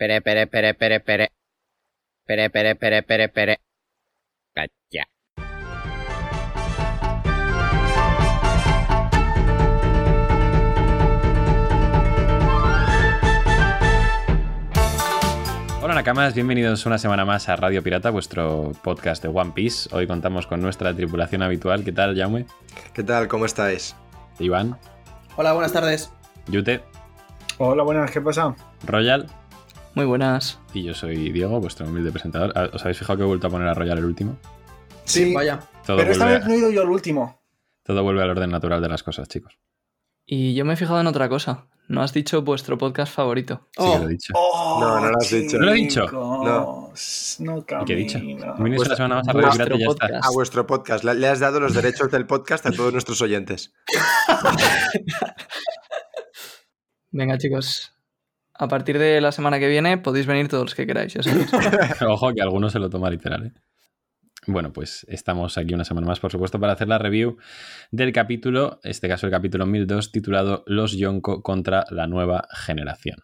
Pere, pere, pere, pere, pere. Pere, pere, pere, pere, pere. Cacha. Hola Nakamas, bienvenidos una semana más a Radio Pirata, vuestro podcast de One Piece. Hoy contamos con nuestra tripulación habitual. ¿Qué tal, Jaume? ¿Qué tal? ¿Cómo estáis? Iván, Hola, buenas tardes. Yute, Hola, buenas, ¿qué pasa? Royal Muy buenas. y yo soy Diego, vuestro humilde presentador. Ah, ¿Os habéis fijado que he vuelto a poner a Royal el último? Sí, Vaya. Todo, pero esta vez no he ido yo al último. todo vuelve al orden natural de las cosas, chicos. Y yo me he fijado en otra cosa. No has dicho vuestro podcast favorito. Sí, Oh, que lo he dicho. Oh, No, no lo has dicho. ¿No lo he dicho? chicos, No. ¿Y qué he dicho? camino. Semana más a vuestro podcast. A vuestro podcast. Le le has dado los derechos del podcast a todos nuestros oyentes. Venga, chicos. A partir de la semana que viene podéis venir todos los que queráis. Ojo que alguno se lo toma literal, ¿eh? Bueno, pues estamos aquí una semana más, por supuesto, para hacer la review del capítulo, este caso el capítulo 1002, titulado Los Yonko contra la nueva generación.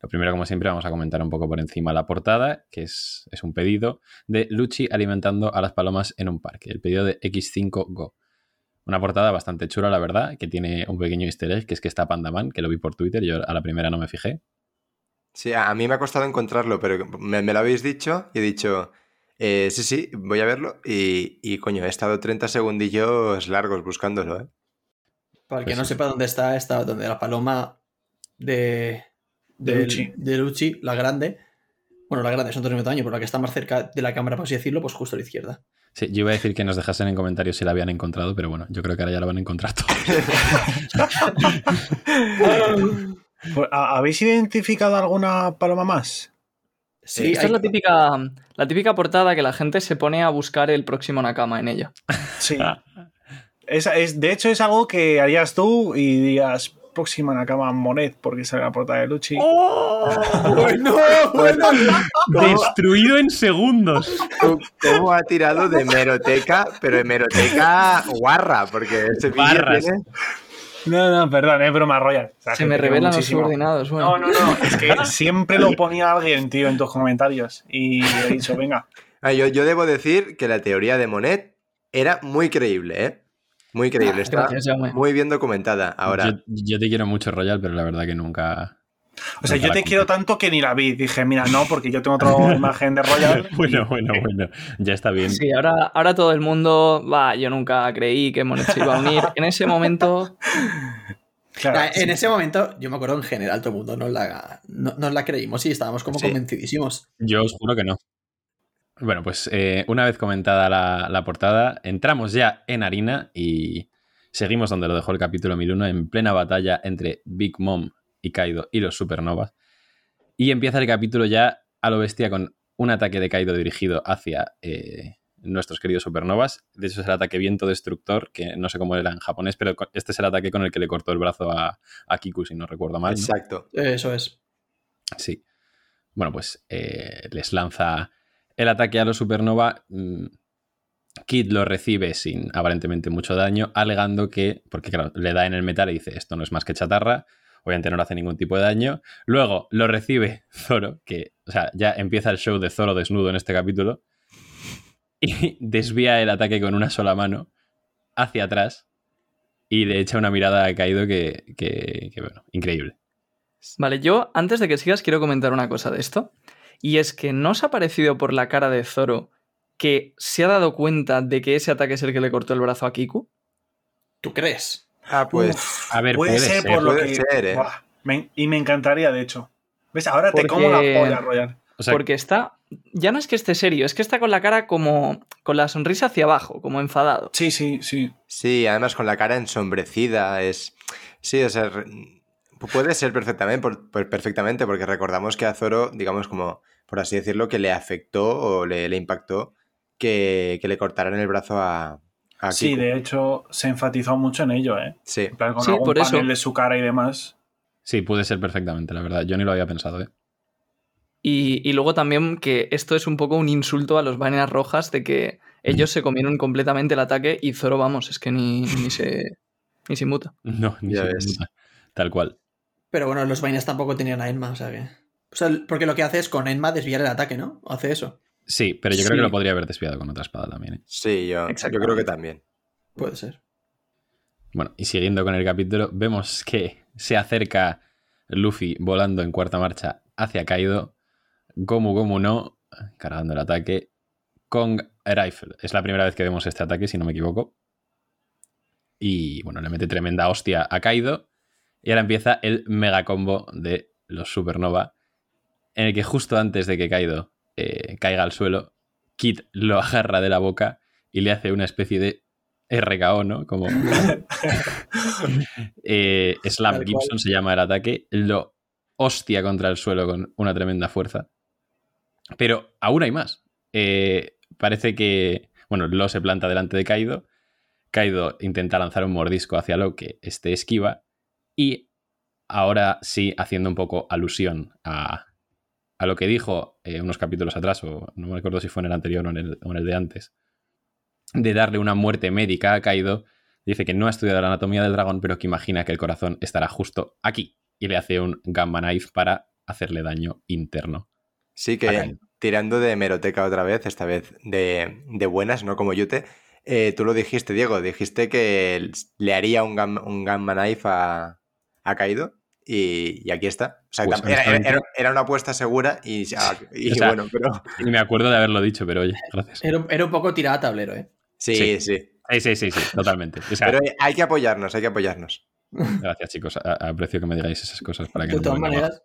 Lo primero, como siempre, vamos a comentar un poco por encima la portada, que es, es un pedido de Luchi alimentando a las palomas en un parque, el pedido de X5 Go. Una portada bastante chula, la verdad, que tiene un pequeño easter egg, que es que está Pandaman, que lo vi por Twitter, yo a la primera no me fijé. Sí, a mí me ha costado encontrarlo, pero me, me lo habéis dicho y he dicho, eh, sí, sí, voy a verlo. Y, y, coño, he estado 30 segundillos largos buscándolo, ¿eh? Para el Pues que no sí. sepa dónde está, está donde la paloma de, De del- Lucci. de la grande. Bueno, la grande es un mismo tamaño, pero la que está más cerca de la cámara, por así decirlo, pues justo a la izquierda. Sí, yo iba a decir que nos dejasen en comentarios si la habían encontrado, pero bueno, yo creo que ahora ya la van a encontrar todos. Pues, ¿ha- ¿Habéis identificado alguna paloma más? Sí, Esta hay- es la típica, la típica portada que la gente se pone a buscar el próximo Nakama en ella. Sí. Es, es- de hecho, es algo que harías tú y dirías próxima Nakama Monet, porque sale la portada de Luchi. bueno, bueno. Destruido en segundos. ¿Cómo- ¿Cómo ha tirado de meroteca, pero de meroteca guarra? Porque ese Barras. tiene... No, no, perdón, es broma, Royal. O sea, Se me revelan los subordinados. Bueno. No, no, no, es que siempre lo ponía alguien, tío, en tus comentarios. Y he dicho, venga. Ah, yo, yo debo decir que la teoría de Monet era muy creíble, ¿eh? Muy creíble. Está Gracias, Jaume. muy bien documentada. Ahora, Yo, yo te quiero mucho, Royal, pero la verdad que nunca. O sea, nunca yo te quiero tanto que ni la vi. Dije, mira, no, porque yo tengo otra imagen de Royal. Bueno, bueno, bueno. Ya está bien. Sí, ahora, ahora todo el mundo, va, yo nunca creí que Monet se iba a unir. En ese momento, Claro, Ah, En ese momento, yo me acuerdo en general, todo el mundo nos la, no- nos la creímos y estábamos como Sí. convencidísimos. Yo os juro que no. Bueno, pues eh, una vez comentada la, la portada, entramos ya en harina y seguimos donde lo dejó el capítulo 1001, en plena batalla entre Big Mom y Kaido y los supernovas. Y empieza el capítulo ya a lo bestia con un ataque de Kaido dirigido hacia eh, nuestros queridos supernovas. De hecho, es el ataque viento destructor, que no sé cómo era en japonés, pero este es el ataque con el que le cortó el brazo a, a Kiku, si no recuerdo mal. ¿no? exacto. Eso es. Sí. Bueno, pues eh, les lanza el ataque a los supernova. Mm, Kid lo recibe sin aparentemente mucho daño, alegando que, porque claro, le da en el metal y dice, esto no es más que chatarra, obviamente no le hace ningún tipo de daño. Luego lo recibe Zoro, que, o sea, ya empieza el show de Zoro desnudo en este capítulo, y desvía el ataque con una sola mano hacia atrás y le echa una mirada a Kaido que, que, que, bueno, increíble. Vale, yo antes de que sigas quiero comentar una cosa de esto. Y es que no os ha parecido por la cara de Zoro que se ha dado cuenta de que ese ataque es el que le cortó el brazo a Kiku. ¿Tú crees? Ah, pues... A ver, puede, puede ser, ser, por lo puede que. ser, ¿eh? Buah, me- y me encantaría, de hecho. ¿Ves? Ahora te como la polla, Royal. O sea, porque está. Ya no es que esté serio, es que está con la cara como. con la sonrisa hacia abajo, como enfadado. Sí, sí, sí. Sí, además con la cara ensombrecida, es... Sí, o sea, re- puede ser perfectamente, por- por- perfectamente, porque recordamos que a Zoro, digamos como, por así decirlo, que le afectó o le, le impactó que, que le cortaran el brazo a, a Sí, Kiku. de hecho, se enfatizó mucho en ello, ¿eh? Sí, En plan, con Sí, algún por eso. panel de su cara y demás. Sí, puede ser perfectamente, la verdad. Yo ni lo había pensado, ¿eh? Y, y luego también que esto es un poco un insulto a los vainas rojas de que ellos se comieron completamente el ataque y Zoro, vamos, es que ni, ni se. ni se inmuta. No, ni Ya se ves. pregunta. Tal cual. Pero bueno, los vainas tampoco tenían a Enma, o sea que. O sea, porque lo que hace es con Enma desviar el ataque, ¿no? ¿O hace eso? Sí, pero yo creo Sí. que lo podría haber desviado con otra espada también. ¿eh? Sí, yo, yo creo que también. Puede ser. Bueno, y siguiendo con el capítulo, vemos que se acerca Luffy volando en cuarta marcha hacia Kaido. Gomu Gomu no, cargando el ataque. Kong Rifle. Es la primera vez que vemos este ataque, si no me equivoco. Y bueno, le mete tremenda hostia a Kaido. Y ahora empieza el mega combo de los Supernova. En el que justo antes de que Kaido eh, caiga al suelo, Kid lo agarra de la boca y le hace una especie de RKO, ¿no? Como eh, Slam. Gibson se llama el ataque, lo hostia contra el suelo con una tremenda fuerza. Pero aún hay más. Eh, parece que, bueno, Lo se planta delante de Kaido. Kaido intenta lanzar un mordisco hacia Lo que este esquiva. Y ahora sí, haciendo un poco alusión a, a lo que dijo eh, unos capítulos atrás, o no me acuerdo si fue en el anterior o en el, o en el de antes, de darle una muerte médica a Kaido, dice que no ha estudiado la anatomía del dragón, pero que imagina que el corazón estará justo aquí y le hace un Gamma Knife para hacerle daño interno. Sí, que tirando de meroteca otra vez, esta vez de, de buenas, no como Yute, eh, tú lo dijiste, Diego, dijiste que le haría un, gam- un Gamma Knife a, a Kaido y, y aquí está. O sea, Pues, era, una apuesta segura y, y O sea, bueno, pero... Y me acuerdo de haberlo dicho, pero oye, gracias. Era, un- era un poco tirada a tablero, ¿eh? Sí, Sí. sí. Sí, sí, sí, sí, totalmente. O sea, Pero hay que apoyarnos, hay que apoyarnos. gracias, chicos. A- aprecio que me digáis esas cosas para que De no me todas abajo. maneras,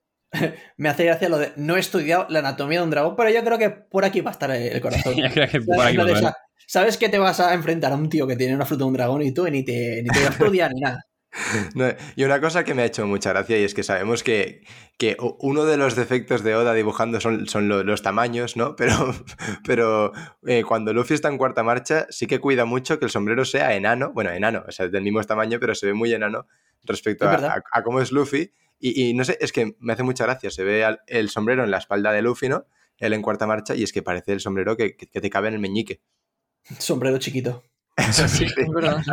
me hace gracia lo de no he estudiado la anatomía de un dragón, pero yo creo que por aquí va a estar el corazón. Ya creo que ¿Sabes? por aquí o ven. sea, Sabes que te vas a enfrentar a un tío que tiene una fruta de un dragón y tú ni te, ni te estudias ni nada. No, y una cosa que me ha hecho mucha gracia y es que sabemos que, que uno de los defectos de Oda dibujando son, son lo- los tamaños, ¿no? Pero, pero eh, cuando Luffy está en cuarta marcha sí que cuida mucho que el sombrero sea enano, bueno, enano, o sea, del mismo tamaño, pero se ve muy enano respecto Es a, a- a cómo es Luffy. Y, y no sé, es que me hace mucha gracia, se ve al- el sombrero en la espalda de Luffy, ¿no? Él en cuarta marcha y es que parece el sombrero que, que- que te cabe en el meñique. Sombrero chiquito. Sí, es verdad.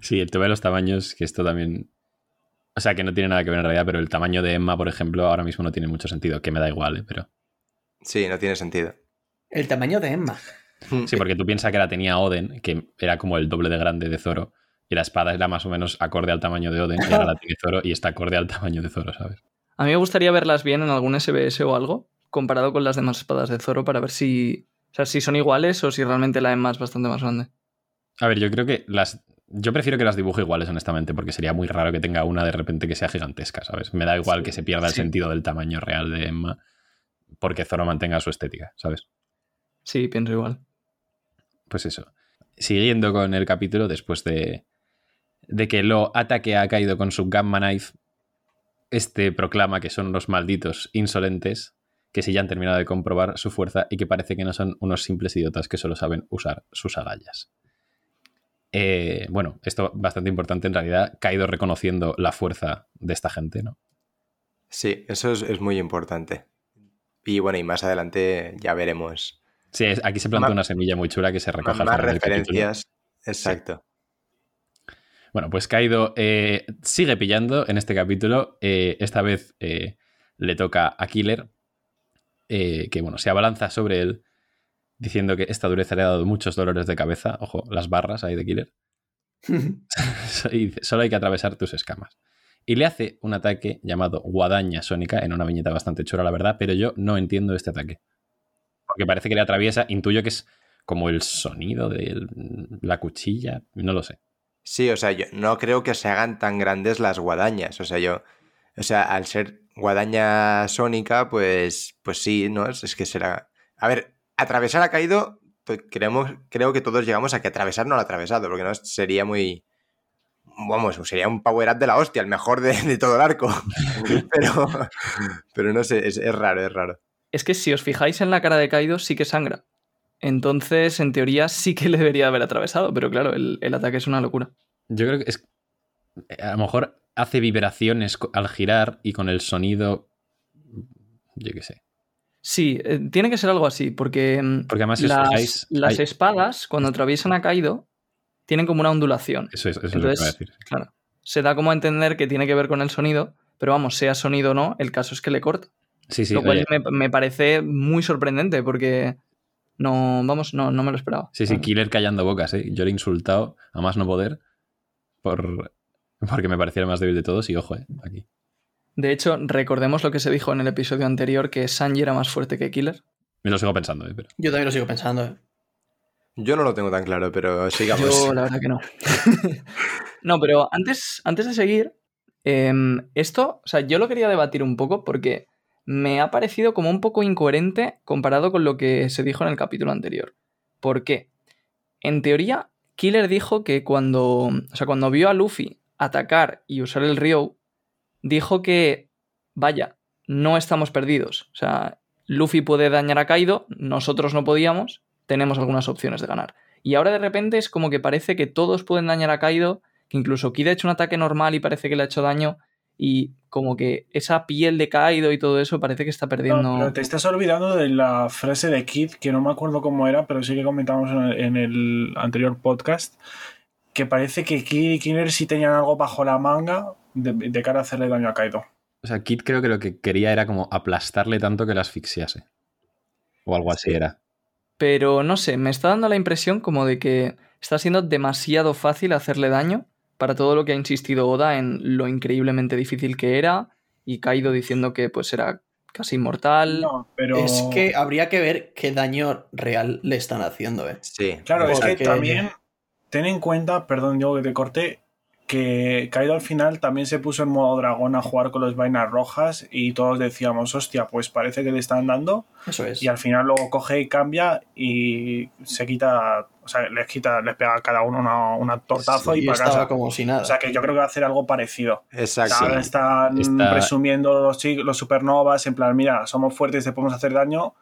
Sí, el tema de los tamaños, que esto también. O sea, que no tiene nada que ver en realidad, pero el tamaño de Emma, por ejemplo, ahora mismo no tiene mucho sentido, que me da igual, ¿eh? pero. Sí, no tiene sentido. El tamaño de Emma. Sí, porque tú piensas que la tenía Oden, que era como el doble de grande de Zoro, y la espada era más o menos acorde al tamaño de Oden, y ahora la tiene Zoro y está acorde al tamaño de Zoro, ¿sabes? A mí me gustaría verlas bien en algún SBS o algo, comparado con las demás espadas de Zoro, para ver si, o sea, si son iguales o si realmente la Emma es bastante más grande. A ver, yo creo que las. Yo prefiero que las dibuje iguales, honestamente, porque sería muy raro que tenga una de repente que sea gigantesca, ¿sabes? Me da igual Sí, que se pierda el sí. sentido del tamaño real de Emma, porque Zoro mantenga su estética, ¿sabes? Sí, pienso igual. Pues eso. Siguiendo con el capítulo, después de, de que Lo ataque a Kaido con su Gamma Knife, este proclama que son unos malditos insolentes que si ya han terminado de comprobar su fuerza y que parece que no son unos simples idiotas que solo saben usar sus agallas. Eh, bueno, esto bastante importante en realidad, Kaido reconociendo la fuerza de esta gente, ¿no? Sí, eso es, es muy importante. Y bueno, y más adelante ya veremos Sí, es- aquí se planta Ma- una semilla muy chula que se recoge al más del referencias. Exacto. Bueno, pues Kaido eh, sigue pillando en este capítulo. Eh, esta vez le toca a Killer, que bueno, se abalanza sobre él, diciendo que esta dureza le ha dado muchos dolores de cabeza. Ojo, las barras ahí de Killer. y solo hay que atravesar tus escamas. Y le hace un ataque llamado Guadaña Sónica, en una viñeta bastante chula, la verdad, pero yo no entiendo este ataque. Porque parece que le atraviesa, intuyo que es como el sonido de la cuchilla, no lo sé. Sí, o sea, yo no creo que se hagan tan grandes las guadañas. O sea, yo. O sea, al ser guadaña sónica, pues. Pues sí, ¿no? Es, es que será. A ver, atravesar ha caído. pues creemos, creo que todos llegamos a que atravesar no lo ha atravesado, porque no sería muy. Vamos, sería un power up de la hostia, el mejor de, de todo el arco. pero, pero no sé, es, es raro, es raro. Es que si os fijáis en la cara de Kaido, sí que sangra. Entonces, en teoría, sí que le debería haber atravesado, pero claro, el, el ataque es una locura. Yo creo que es. A lo mejor hace vibraciones al girar y con el sonido. Yo qué sé. Sí, eh, tiene que ser algo así, porque, mm, Porque además, las, fijáis, las hay- espadas, cuando atraviesan a Kaido, tienen como una ondulación. Eso es, eso es lo que Entonces, a decir. Claro. Se da como a entender que tiene que ver con el sonido, Pero vamos, sea sonido o no, el caso es que le corta. Sí, sí, lo cual me parece muy sorprendente porque no, vamos, no, no me lo esperaba. sí, sí, Killer callando bocas, ¿eh? Yo le he insultado a más no poder por... porque me parecía el más débil de todos y ojo, ¿eh? Aquí. De hecho, recordemos lo que se dijo en el episodio anterior, que Sanji era más fuerte que Killer. Me lo sigo pensando, ¿eh? Pero... Yo también lo sigo pensando. ¿eh? Yo no lo tengo tan claro, pero sigamos. Yo la verdad que no. no, pero antes, antes de seguir, em, esto, o sea, yo lo quería debatir un poco porque me ha parecido como un poco incoherente comparado con lo que se dijo en el capítulo anterior. ¿Por qué? En teoría, Killer dijo que cuando, o sea, cuando vio a Luffy atacar y usar el Ryo, dijo que, vaya, no estamos perdidos. O sea, Luffy puede dañar a Kaido, nosotros no podíamos, tenemos algunas opciones de ganar. Y ahora de repente es como que parece que todos pueden dañar a Kaido, que incluso Kid ha hecho un ataque normal y parece que le ha hecho daño, y como que esa piel de Kaido y todo eso parece que está perdiendo... Te estás olvidando de la frase de Kid, que no me acuerdo cómo era, pero sí que comentamos en el, en el anterior podcast, que parece que Kid y Killer sí tenían algo bajo la manga de, de cara a hacerle daño a Kaido. O sea, Kid creo que lo que quería era como aplastarle tanto que la asfixiase. O algo así era. Pero no sé, me está dando la impresión como de que está siendo demasiado fácil hacerle daño para todo lo que ha insistido Oda en lo increíblemente difícil que era y Kaido diciendo que pues era casi inmortal. No, pero... Es que habría que ver qué daño real le están haciendo, ¿eh? Sí. Claro, es que también ten en cuenta, perdón, yo que te corté, que Kaido al final también se puso en modo dragón a jugar con las vainas rojas y todos decíamos, hostia, pues parece que le están dando Eso es. y al final luego coge y cambia y se quita, o sea, les quita, les pega a cada uno una, una tortazo Sí, y para casa. como si nada. O sea que yo creo que va a hacer algo parecido. Exacto. Ahora están Está- presumiendo los, los supernovas en plan, mira, somos fuertes, te podemos hacer daño.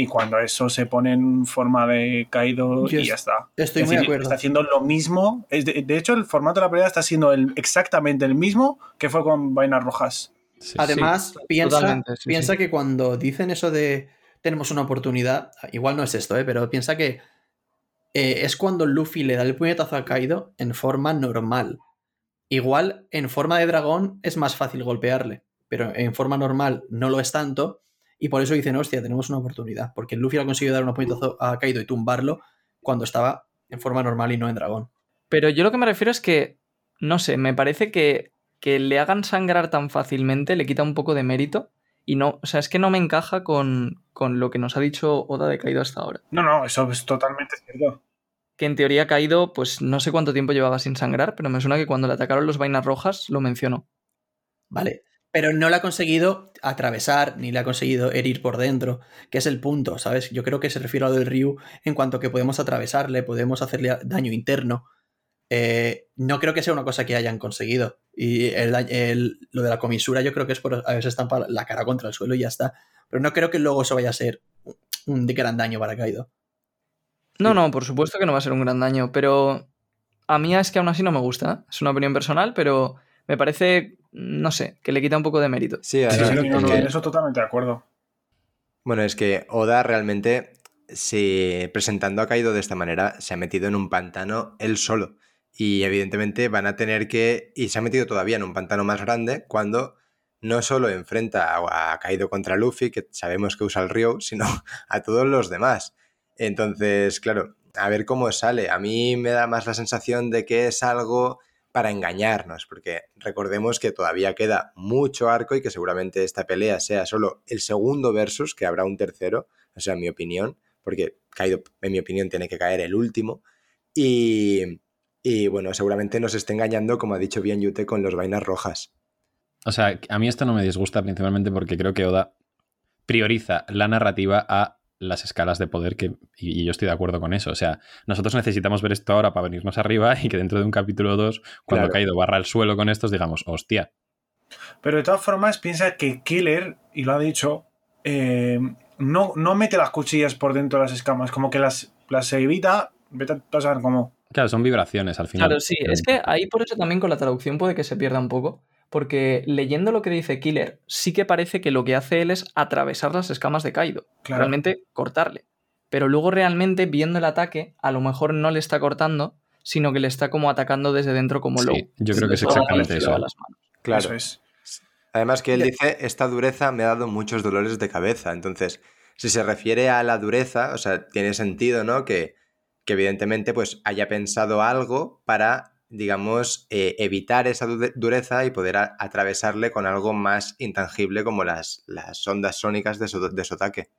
Y cuando eso se pone en forma de caído Yo y ya está. Estoy Es muy de acuerdo. Está haciendo lo mismo. Es de, de hecho, el formato de la pelea está siendo el, exactamente el mismo que fue con vainas rojas. Sí. Además, Sí, piensa, sí, piensa sí. que cuando dicen eso de tenemos una oportunidad, igual no es esto, ¿eh? pero piensa que eh, es cuando Luffy le da el puñetazo a Kaido en forma normal. Igual en forma de dragón es más fácil golpearle, pero en forma normal no lo es tanto. Y por eso dicen, hostia, tenemos una oportunidad. Porque Luffy ha conseguido dar un puñetazo a Kaido y tumbarlo cuando estaba en forma normal y no en dragón. Pero yo lo que me refiero es que, no sé, me parece que, que le hagan sangrar tan fácilmente le quita un poco de mérito. Y no, o sea, es que no me encaja con, con lo que nos ha dicho Oda de Kaido hasta ahora. No, no, eso es totalmente cierto. Que en teoría Kaido, pues no sé cuánto tiempo llevaba sin sangrar, pero me suena que cuando le atacaron los vainas rojas lo mencionó. ¿Vale? Pero no le ha conseguido atravesar, ni le ha conseguido herir por dentro, que es el punto, ¿sabes? Yo creo que se refiere a lo del Ryu en cuanto que podemos atravesarle, podemos hacerle daño interno. Eh, no creo que sea una cosa que hayan conseguido. Y el, el- lo de la comisura yo creo que es por a veces estampar la cara contra el suelo y ya está. Pero no creo que luego eso vaya a ser un gran daño para Kaido. No, no, por supuesto que no va a ser un gran daño, pero a mí es que aún así no me gusta. Es una opinión personal, pero me parece, no sé, que le quita un poco de mérito. Sí, Sí, sí, no, es no, en eso totalmente de acuerdo. Bueno, es que Oda realmente, se, presentando a Kaido de esta manera, se ha metido en un pantano él solo. Y evidentemente van a tener que. Y se ha metido todavía en un pantano más grande cuando no solo enfrenta a, a Kaido contra Luffy, que sabemos que usa el Ryo, sino a todos los demás. Entonces, claro, a ver cómo sale. A mí me da más la sensación de que es algo para engañarnos, porque recordemos que todavía queda mucho arco y que seguramente esta pelea sea solo el segundo versus, que habrá un tercero, o sea, en mi opinión, porque Kaido, en mi opinión, tiene que caer el último. Y, y bueno, seguramente nos esté engañando, como ha dicho bien Yute, con los vainas rojas. O sea, a mí esto no me disgusta principalmente porque creo que Oda prioriza la narrativa a las escalas de poder que, y, y yo estoy de acuerdo con eso. O sea, nosotros necesitamos ver esto ahora para venirnos arriba y que dentro de un capítulo 2, cuando Claro. Kaido barra el suelo con estos, digamos, hostia. Pero de todas formas, piensa que Killer, y lo ha dicho, eh, no, no mete las cuchillas por dentro de las escamas, como que las, las evita, vete a a saber cómo. Claro, son vibraciones al final. Claro, sí, es que ahí por eso también con la traducción puede que se pierda un poco, porque leyendo lo que dice Killer, sí que parece que lo que hace él es atravesar las escamas de Kaido, Claro. realmente cortarle. Pero luego realmente viendo el ataque, a lo mejor no le está cortando, sino que le está como atacando desde dentro como Sí, low. yo creo que es exactamente eso. las manos. Claro. Eso es. Además que él dice, esta dureza me ha dado muchos dolores de cabeza. Entonces, si se refiere a la dureza, o sea, tiene sentido, ¿no? Que, que evidentemente pues haya pensado algo para, digamos, eh, evitar esa du- dureza y poder a- atravesarle con algo más intangible como las, las ondas sónicas de su, de su ataque.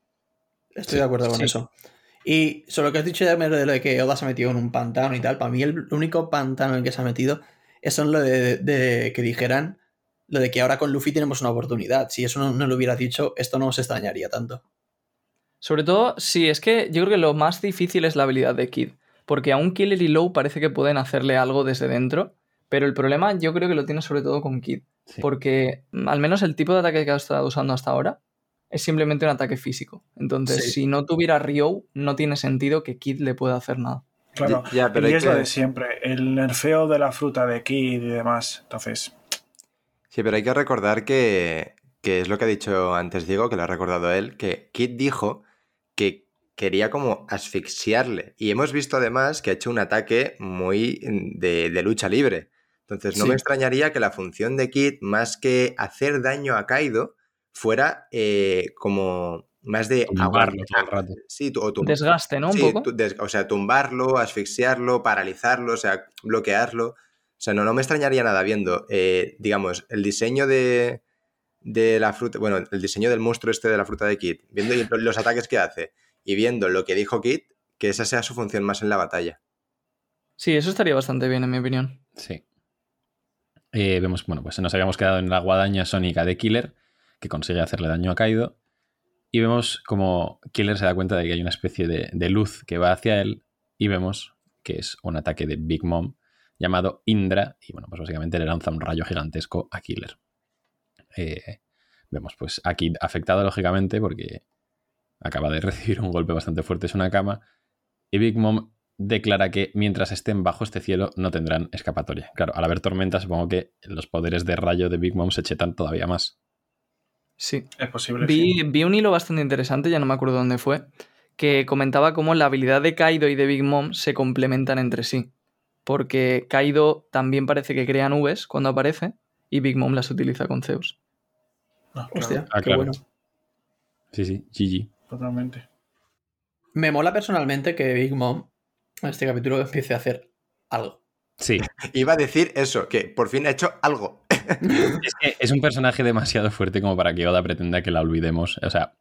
Estoy de acuerdo con Sí. eso. Y sobre lo que has dicho ya de lo de que Oda se ha metido en un pantano y tal, para mí el único pantano en el que se ha metido es en lo de, de que dijeran lo de que ahora con Luffy tenemos una oportunidad. Si eso no, no lo hubiera dicho, esto no se extrañaría tanto. Sobre todo, sí, es que yo creo que lo más difícil es la habilidad de Kid. Porque aún Killer y Low parece que pueden hacerle algo desde dentro. Pero el problema yo creo que lo tiene sobre todo con Kid. Sí. Porque mm, al menos el tipo de ataque que ha estado usando hasta ahora es simplemente un ataque físico. Entonces, Sí. si no tuviera Ryo, no tiene sentido que Kid le pueda hacer nada. Claro. Ya, pero y hay es lo que- de siempre, el nerfeo de la fruta de Kid y demás. Entonces, Sí, pero hay que recordar que, que es lo que ha dicho antes Diego, que lo ha recordado él, que Kid dijo quería como asfixiarle. Y hemos visto además que ha hecho un ataque muy de, de lucha libre. Entonces no Sí. me extrañaría que la función de Kid, más que hacer daño a Kaido, fuera eh, como más de Tumbarlo todo el rato. Sí, tu- o Desgaste, ¿no? Un Sí, poco. tu- des- o sea, tumbarlo, asfixiarlo, paralizarlo, o sea, bloquearlo. O sea, no, no me extrañaría nada viendo, eh, digamos, el diseño de, de la fruta, bueno, el diseño del monstruo este de la fruta de Kid, viendo los ataques que hace y viendo lo que dijo Kid, que esa sea su función más en la batalla. Sí, eso estaría bastante bien, en mi opinión. Sí. Eh, vemos, bueno, pues nos habíamos quedado en la guadaña sónica de Killer, que consigue hacerle daño a Kaido. Y vemos como Killer se da cuenta de que hay una especie de, de luz que va hacia él. Y vemos que es un ataque de Big Mom llamado Indra. Y bueno, pues básicamente le lanza un rayo gigantesco a Killer. Eh, vemos pues a Kid afectado, lógicamente, porque acaba de recibir un golpe bastante fuerte en una cama. Y Big Mom declara que mientras estén bajo este cielo no tendrán escapatoria. Claro, al haber tormenta supongo que los poderes de rayo de Big Mom se chetan todavía más. Sí. es posible. Vi, sí. vi un hilo bastante interesante, ya no me acuerdo dónde fue, que comentaba cómo la habilidad de Kaido y de Big Mom se complementan entre sí. Porque Kaido también parece que crea nubes cuando aparece y Big Mom las utiliza con Zeus. Ah, claro, Hostia, Ah, qué claro. bueno. Sí, sí, GG. Totalmente. Me mola personalmente que Big Mom en este capítulo empiece a hacer algo. Sí, Iba a decir eso, que por fin ha hecho algo. es que es un personaje demasiado fuerte como para que Oda pretenda que la olvidemos. O sea,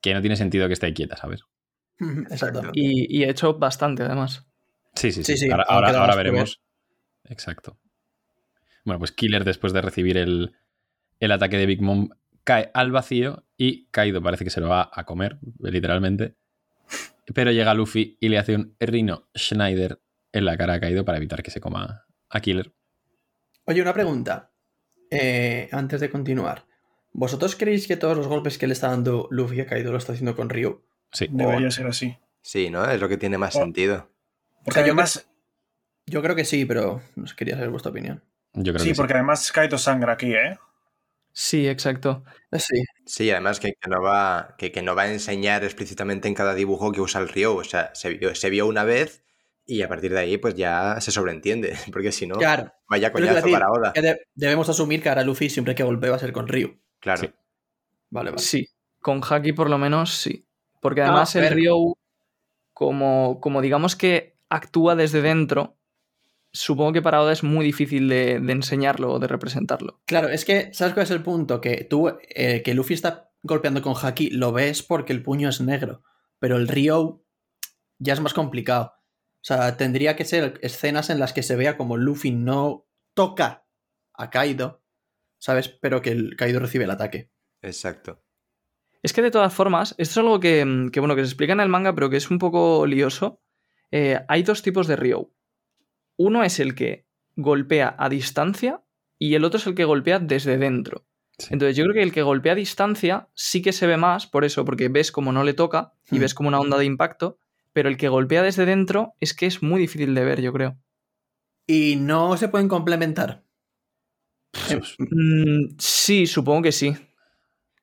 que no tiene sentido que esté quieta, ¿sabes? Exacto. Y, y he hecho bastante, además. Sí, sí, sí. Sí, sí, ahora ahora- veremos. Exacto. Bueno, pues Killer, después de recibir el, el ataque de Big Mom, cae al vacío y Kaido parece que se lo va a comer, literalmente. Pero llega Luffy y le hace un Rhino Schneider en la cara a Kaido para evitar que se coma a Killer. Oye, una pregunta. Eh, antes de continuar. ¿Vosotros creéis que todos los golpes que le está dando Luffy a Kaido lo está haciendo con Ryu? Sí. Debería ser así. Sí, ¿no? Es lo que tiene más Oh. sentido. Porque O sea, yo además, Yo creo que sí, pero quería saber vuestra opinión. Yo creo sí, que sí. porque además Kaito sangra aquí, ¿eh? Sí, exacto. Eh, Sí, Sí, además que, que no va, que, que no va a enseñar explícitamente en cada dibujo que usa el Ryo. O sea, se vio, se vio una vez y a partir de ahí pues ya se sobreentiende. Porque si no, claro. vaya coñazo decir para Oda. que de- debemos asumir que ahora Luffy siempre que golpee va a ser con Ryu. Claro. Sí. Vale, vale. Sí. Con Haki por lo menos sí. Porque No, además a el. Ryo, como, como digamos que actúa desde dentro, supongo que para Oda es muy difícil de, de enseñarlo o de representarlo. Claro, es que, ¿sabes cuál es el punto? Que tú, eh, que Luffy está golpeando con Haki, lo ves porque el puño es negro. Pero el Ryo ya es más complicado. O sea, tendría que ser escenas en las que se vea como Luffy no toca a Kaido, ¿sabes? Pero que el Kaido recibe el ataque. Exacto. Es que de todas formas, esto es algo que, que, bueno, que se explica en el manga, pero que es un poco lioso. Eh, hay dos tipos de Ryo. Uno es el que golpea a distancia y el otro es el que golpea desde dentro. Sí. Entonces yo creo que el que golpea a distancia sí que se ve más, por eso, porque ves como no le toca y Hmm. ves como una onda de impacto, pero el que golpea desde dentro es que es muy difícil de ver, yo creo. Y no se pueden complementar. Mm, sí, supongo que sí.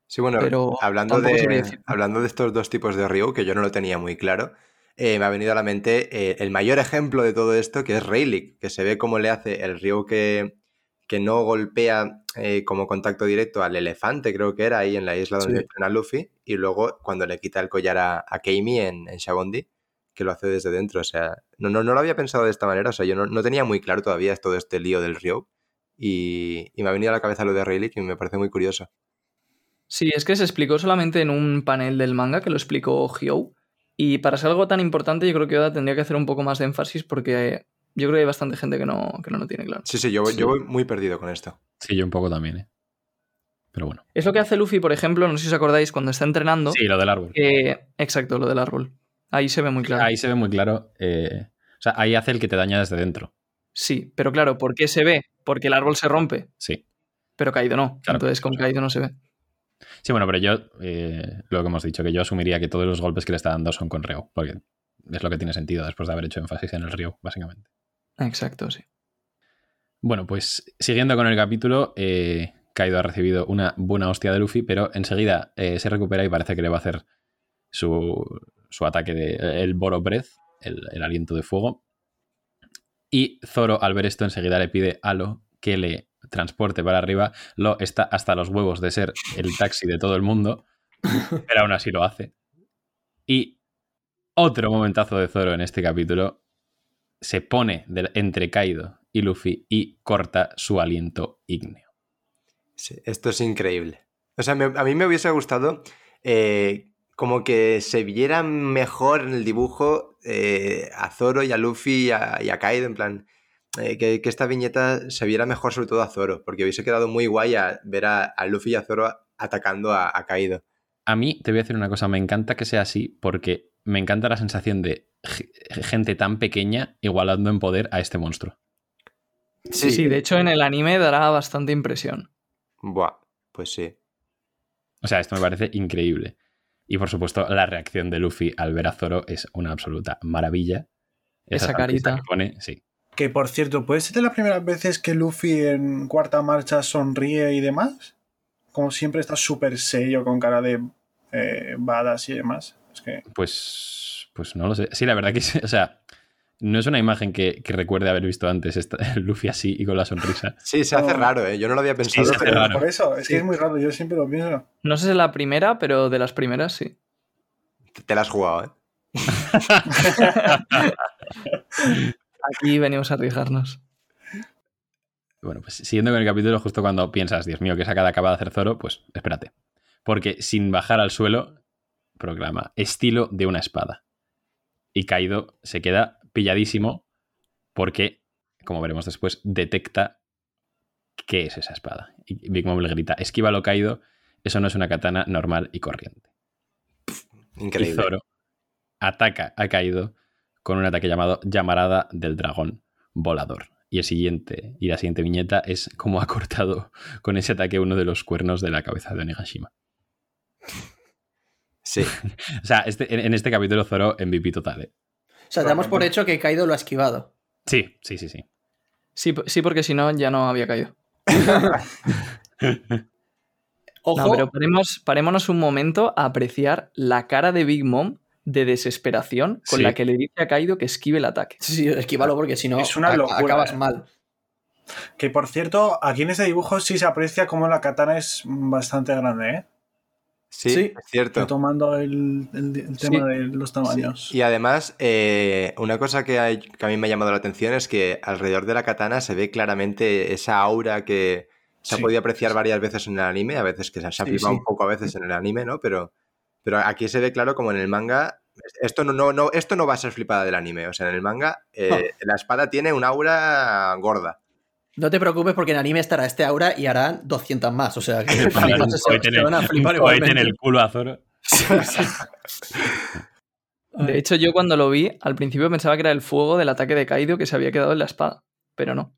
Sí, bueno, Pero hablando, de, hablando de estos dos tipos de Ryu, que yo no lo tenía muy claro, eh, me ha venido a la mente eh, el mayor ejemplo de todo esto, que es Rayleigh, que se ve cómo le hace el Ryu que, que no golpea eh, como contacto directo al elefante, creo que era ahí en la isla donde Sí. entrena Luffy, y luego cuando le quita el collar a, a Keimi en, en Shabondi, que lo hace desde dentro. O sea, no, no, no lo había pensado de esta manera. O sea, yo no, no tenía muy claro todavía todo este lío del Rio. Y, y me ha venido a la cabeza lo de Rayleigh y me parece muy curioso. Sí, es que se explicó solamente en un panel del manga que lo explicó Hyou. Y para ser algo tan importante, yo creo que Oda tendría que hacer un poco más de énfasis porque yo creo que hay bastante gente que no, que no lo tiene claro. Sí, sí, yo, voy- Sí. yo voy muy perdido con esto. Sí, yo un poco también, ¿eh? Pero bueno. Es lo que hace Luffy, por ejemplo, no sé si os acordáis, cuando está entrenando. Sí, lo del árbol. exacto, lo del árbol. Ahí se ve muy claro. Ahí se ve muy claro. eh, o sea, ahí hace el que te daña desde dentro. Sí, pero claro, ¿por qué se ve? Porque el árbol se rompe, Sí. pero Kaido no. Claro. Entonces con Kaido no se ve. Sí, bueno, pero yo, eh, lo que hemos dicho, que yo asumiría que todos los golpes que le está dando son con Reo, porque es lo que tiene sentido después de haber hecho énfasis en el río, básicamente. Exacto, sí. Bueno, pues siguiendo con el capítulo, eh, Kaido ha recibido una buena hostia de Luffy, pero enseguida eh, se recupera y parece que le va a hacer su, su ataque de el Boro Breath, el, el aliento de fuego. Y Zoro, al ver esto, enseguida le pide a Lo que le transporte para arriba. Lo está hasta los huevos de ser el taxi de todo el mundo, pero aún así lo hace. Y otro momentazo de Zoro en este capítulo se pone entre Kaido y Luffy y corta su aliento ígneo. Sí, esto es increíble. O sea, a mí me hubiese gustado eh, como que se viera mejor en el dibujo eh, a Zoro y a Luffy y a, y a Kaido, en plan, eh, que, que esta viñeta se viera mejor sobre todo a Zoro, porque hubiese quedado muy guay a ver a, a Luffy y a Zoro atacando a, a Kaido. A mí, te voy a decir una cosa, me encanta que sea así porque me encanta la sensación de gente tan pequeña igualando en poder a este monstruo. Sí, sí, de hecho en el anime dará bastante impresión. Buah, pues sí. O sea, esto me parece increíble. Y por supuesto, la reacción de Luffy al ver a Zoro es una absoluta maravilla. Esa sonrisa carita. que pone, sí. Que por cierto, ¿puede ser de las primeras veces que Luffy en cuarta marcha sonríe y demás? Como siempre está súper serio, con cara de eh, badass y demás. Es que Pues, pues no lo sé. Sí, la verdad que sí. O sea, no es una imagen que, que recuerde haber visto antes esta, Luffy así y con la sonrisa. Sí, se hace No. raro, ¿eh? Yo no lo había pensado, se hace pero raro. por eso, es Sí. que es muy raro, yo siempre lo pienso. No sé si es la primera, pero de las primeras sí. te la has jugado, ¿eh? Aquí venimos a arriesgarnos. Bueno, pues siguiendo con el capítulo, justo cuando piensas, Dios mío, que sacada acaba de hacer Zoro, pues espérate. Porque sin bajar al suelo, proclama estilo de una espada. Y Kaido se queda pilladísimo porque, como veremos después, detecta qué es esa espada. Y Big Mom le grita, esquívalo Kaido, eso no es una katana normal y corriente. Y Increíble. Zoro ataca a Kaido con un ataque llamado Llamarada del Dragón Volador. Y, el siguiente, y la siguiente viñeta es cómo ha cortado con ese ataque uno de los cuernos de la cabeza de Onigashima. Sí. O sea, este- en, en este capítulo Zoro MVP total. ¿eh? O sea, damos por hecho que Kaido lo ha esquivado. Sí, sí, sí, sí. Sí, sí, porque si no ya no había caído. Ojo, No, pero paremos, parémonos un momento a apreciar la cara de Big Mom de desesperación con Sí. la que le dice a Kaido que esquive el ataque. sí, sí, esquívalo porque si no Es una a- locura, acabas eh. mal. Que por cierto, aquí en este dibujo sí se aprecia como la katana es bastante grande, ¿eh? Sí, Sí. es cierto. Retomando el, el- el Sí. tema de los tamaños. Y además, eh, una cosa que, hay- que a mí me ha llamado la atención es que alrededor de la katana se ve claramente esa aura que se ha podido apreciar varias veces en el anime, a veces que se, ha Sí, flipado sí. un poco a veces en el anime, ¿no? Pero, pero aquí se ve claro como en el manga. Esto no, no, no, esto no va a ser flipada del anime. O sea, en el manga eh, la espada tiene un aura gorda. No te preocupes porque en anime estará este aura y harán 200 más. O sea, que se el- van a un flipar cohete en igualmente. el culo a Zoro. De hecho, yo cuando lo vi, al principio pensaba que era el fuego del ataque de Kaido que se había quedado en la espada. Pero no.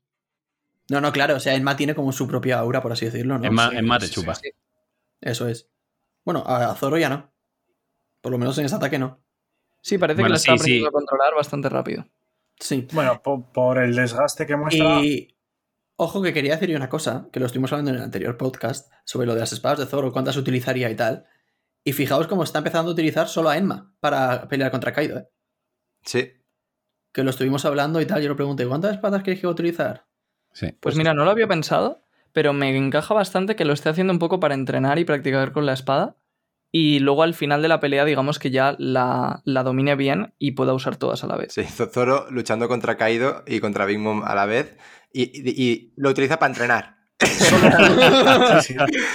No, no, claro. O sea, Enma tiene como su propia aura, por así decirlo, ¿no? en, ma, sí, te sí, chupa. sí. Eso es. Bueno, a Zoro ya no. Por lo menos en ese ataque no. Sí, parece Bueno, que lo está sí, aprendiendo sí. a controlar bastante rápido. Sí. Bueno, po- por, el desgaste que muestra. Y ojo que quería decir una cosa, que lo estuvimos hablando en el anterior podcast, sobre lo de las espadas de Zoro, cuántas utilizaría y tal. Y fijaos cómo está empezando a utilizar solo a Enma para pelear contra Kaido, ¿eh? Sí. Que lo estuvimos hablando y tal, yo le pregunté, ¿cuántas espadas queréis que utilizar? Sí. Pues mira, no lo había pensado, pero me encaja bastante que lo esté haciendo un poco para entrenar y practicar con la espada. Y luego al final de la pelea, digamos que ya la, la domine bien y pueda usar todas a la vez. Sí, Zo- Zoro luchando contra Kaido y contra Big Mom a la vez. Y, y- y lo utiliza para entrenar. Sí, sí.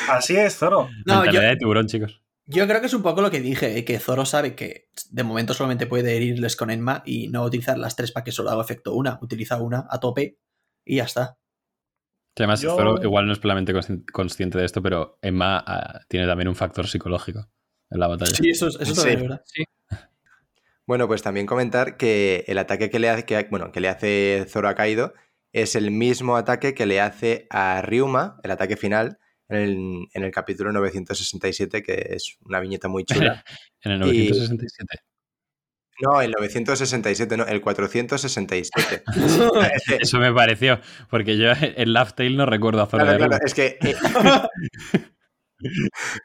Así es, Zoro. No, yo, Mentalidad de tiburón, chicos. yo creo que es un poco lo que dije, eh, que Zoro sabe que de momento solamente puede herirles con Enma y no utilizar las tres para que solo haga efecto una. Utiliza una a tope y ya está. Que además, Yo- Zoro igual no es plenamente consci- consciente de esto, pero Emma ah, tiene también un factor psicológico en la batalla. Sí, eso, es- eso Sí. también es verdad. Bueno, pues también comentar que el ataque que le hace, que, bueno, que le hace Zoro a Kaido es el mismo ataque que le hace a Ryuma, el ataque final, en el, en el capítulo 967, que es una viñeta muy chula. En el Y- 967. No, el 967, no, el 467. Es que- Eso me pareció, porque yo en Laugh Tale no recuerdo a Claro, de claro, Ryuma. es que. eh,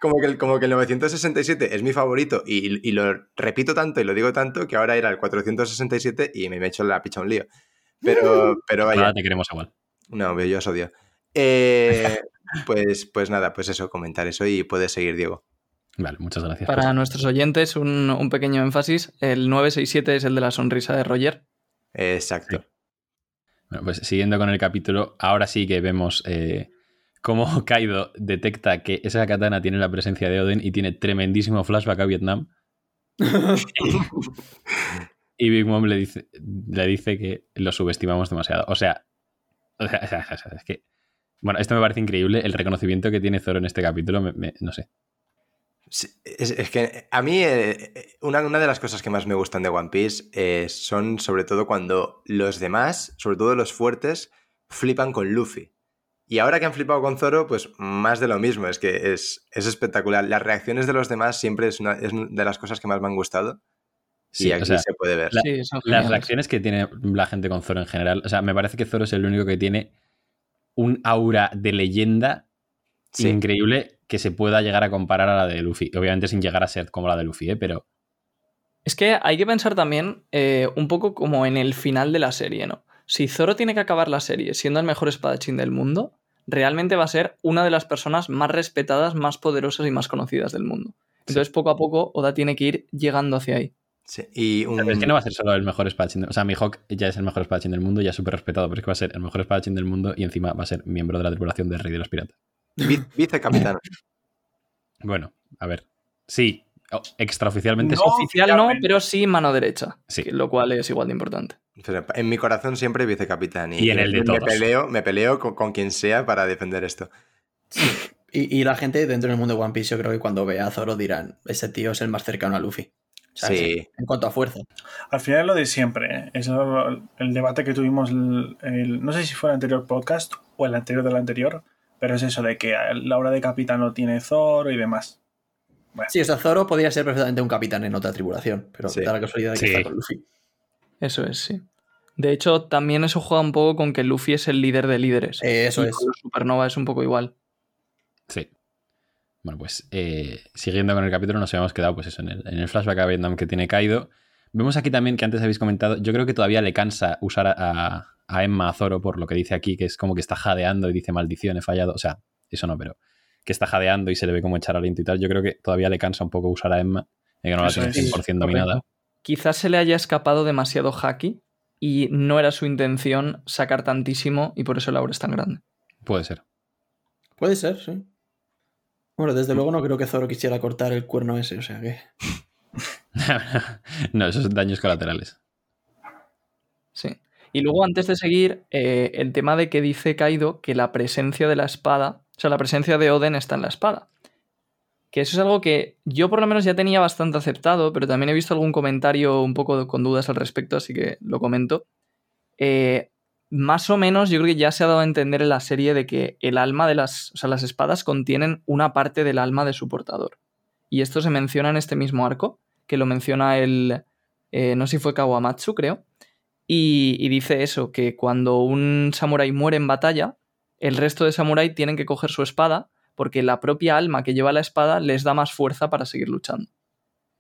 como, que el, como que el 967 es mi favorito y, y lo repito tanto y lo digo tanto que ahora era el 467 y me he hecho la picha un lío. Pero, pero vaya, Nada, te queremos igual. no, yo os odio. Eh, pues, pues nada, pues eso, comentar eso y puedes seguir, Diego. Vale, muchas gracias. Para nuestros oyentes, un, un pequeño énfasis. El 967 es el de la sonrisa de Roger. Exacto. Bueno, pues siguiendo con el capítulo, ahora sí que vemos eh, cómo Kaido detecta que esa katana tiene la presencia de Oden y tiene tremendísimo flashback a Vietnam. y Big Mom le dice, le dice que lo subestimamos demasiado. O sea, o sea, o sea, es que. Bueno, esto me parece increíble. El reconocimiento que tiene Zoro en este capítulo, me- me- no sé. Sí, Es, es que a mí eh, una, una de las cosas que más me gustan de One Piece eh, son sobre todo cuando los demás, sobre todo los fuertes, flipan con Luffy. Y ahora que han flipado con Zoro, pues más de lo mismo, es que es, es espectacular. Las reacciones de los demás siempre es una es de las cosas que más me han gustado. Sí, y o aquí sea, se puede ver. La- Sí, son Las reacciones que tiene la gente con Zoro en general. O sea, me parece que Zoro es el único que tiene un aura de leyenda Sí. increíble que se pueda llegar a comparar a la de Luffy. Obviamente sin llegar a ser como la de Luffy, ¿eh? pero Es que hay que pensar también eh, un poco como en el final de la serie, ¿no? Si Zoro tiene que acabar la serie siendo el mejor espadachín del mundo, realmente va a ser una de las personas más respetadas, más poderosas y más conocidas del mundo. Entonces, poco a poco, Oda tiene que ir llegando hacia ahí. Sí, Y un- Pero es que no va a ser solo el mejor espadachín. del- O sea, Mihawk ya es el mejor espadachín del mundo, ya es súper respetado, pero es que va a ser el mejor espadachín del mundo y encima va a ser miembro de la tripulación del Rey de los Piratas. Vi- vicecapitán. Bueno, a ver. Sí, extraoficialmente No. sí. Oficial no, pero sí mano derecha. Sí. Lo cual es igual de importante. Pero en mi corazón siempre vicecapitán. Y en el de me todos. peleo, me peleo con, con quien sea para defender esto. Y, y la gente dentro del mundo de One Piece, yo creo que cuando vea a Zoro dirán, ese tío es el más cercano a Luffy. Sí. En cuanto a fuerza. Al final es lo de siempre. ¿eh? Es lo- el debate que tuvimos, el, el- no sé si fue el anterior podcast o el anterior del anterior, pero es eso de que la hora de capitán lo tiene Zoro y demás. Bueno, Sí, o sea, Zoro podría ser perfectamente un capitán en otra tribulación, pero Sí. da la casualidad de que Sí. está con Luffy. Eso es, sí. De hecho, también eso juega un poco con que Luffy es el líder de líderes. Eh, eso Y es. con los Supernova es un poco igual. Sí. Bueno, pues eh, siguiendo con el capítulo, nos habíamos quedado pues eso, en el, en el flashback a Vietnam que tiene Kaido. Vemos aquí también que antes habéis comentado, yo creo que todavía le cansa usar a, a- Emma a Zoro por lo que dice aquí, que es como que está jadeando y dice maldición, he fallado. O sea, eso no, pero que está jadeando y se le ve como echar aliento y tal. Yo creo que todavía le cansa un poco usar a Emma, que no la tiene es, 100% dominada. Quizás se le haya escapado demasiado Haki y no era su intención sacar tantísimo y por eso el aura es tan grande. Puede ser. Puede ser, sí. Bueno, desde luego no creo que Zoro quisiera cortar el cuerno ese, o sea que. no, esos daños colaterales. Sí. Y luego, antes de seguir, eh, el tema de que dice Kaido que la presencia de la espada, o sea, la presencia de Oden está en la espada. Que eso es algo que yo por lo menos ya tenía bastante aceptado, pero también he visto algún comentario un poco con dudas al respecto, así que lo comento. Eh, más o menos yo creo que ya se ha dado a entender en la serie de que el alma de las, o sea, las espadas contienen una parte del alma de su portador. Y esto se menciona en este mismo arco, que lo menciona el, eh, no sé si fue Kawamatsu, creo, y, dice eso, que cuando un samurái muere en batalla, el resto de samurái tienen que coger su espada porque la propia alma que lleva la espada les da más fuerza para seguir luchando.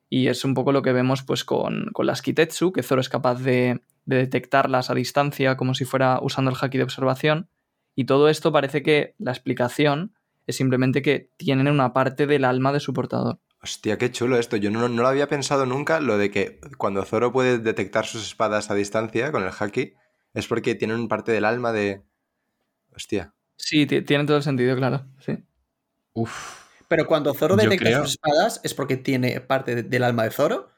Y es un poco lo que vemos pues con, con las Kitetsu, que Zoro es capaz de, de detectarlas a distancia como si fuera usando el haki de observación, Y todo esto parece que la explicación es simplemente que tienen una parte del alma de su portador. Hostia, qué chulo esto. Yo no, no lo había pensado nunca, lo de que cuando Zoro puede detectar sus espadas a distancia con el haki, es porque tienen parte del alma de... Hostia. Sí, ti- tiene todo el sentido, claro. Sí. Uf. Pero cuando Zoro detecta creo- sus espadas, ¿es porque tiene parte de- del alma de Zoro?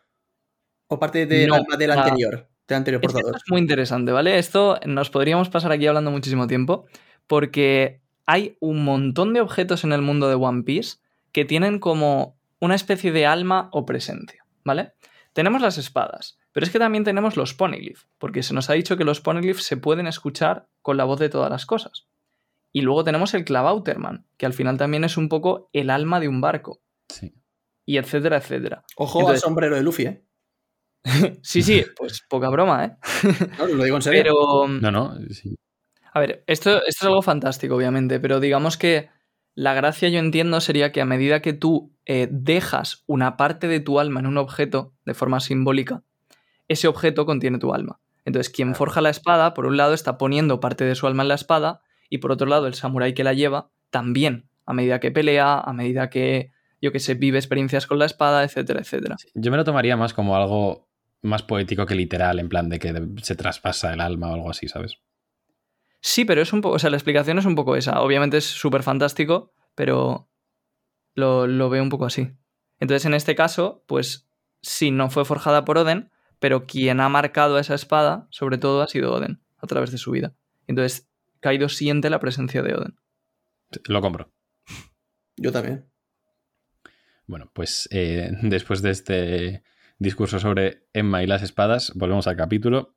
¿O parte del No, alma del anterior? Del anterior Es que esto portador. es muy interesante, ¿vale? Esto nos podríamos pasar aquí hablando muchísimo tiempo, porque hay un montón de objetos en el mundo de One Piece que tienen como una especie de alma o presencia, ¿vale? Tenemos las espadas, pero es que también tenemos los poneglyph, porque se nos ha dicho que los poneglyph se pueden escuchar con la voz de todas las cosas. Y luego tenemos el Clavauterman, que al final también es un poco el alma de un barco, Sí. y etcétera, etcétera. Ojo Entonces- al sombrero de Luffy, ¿eh? Sí, sí, pues poca broma, ¿eh? No, lo digo en serio. Pero... No, no, sí. A ver, esto, esto es algo fantástico, obviamente, pero digamos que la gracia, yo entiendo, sería que a medida que tú eh, dejas una parte de tu alma en un objeto de forma simbólica, ese objeto contiene tu alma. Entonces, quien forja la espada, por un lado, está poniendo parte de su alma en la espada, y por otro lado, el samurái que la lleva, también, a medida que pelea, a medida que, yo que sé, vive experiencias con la espada, etcétera, etcétera. Yo me lo tomaría más como algo más poético que literal, en plan de que se traspasa el alma o algo así, ¿sabes? Sí, pero es un poco, o sea, la explicación es un poco esa. Obviamente es súper fantástico, pero lo, lo veo un poco así. Entonces, en este caso, pues sí, no fue forjada por Oden, pero quien ha marcado esa espada, sobre todo, ha sido Oden, a través de su vida. Entonces, Kaido siente la presencia de Oden. Lo compro. Yo también. Bueno, pues eh, después de este discurso sobre Emma y las espadas, volvemos al capítulo.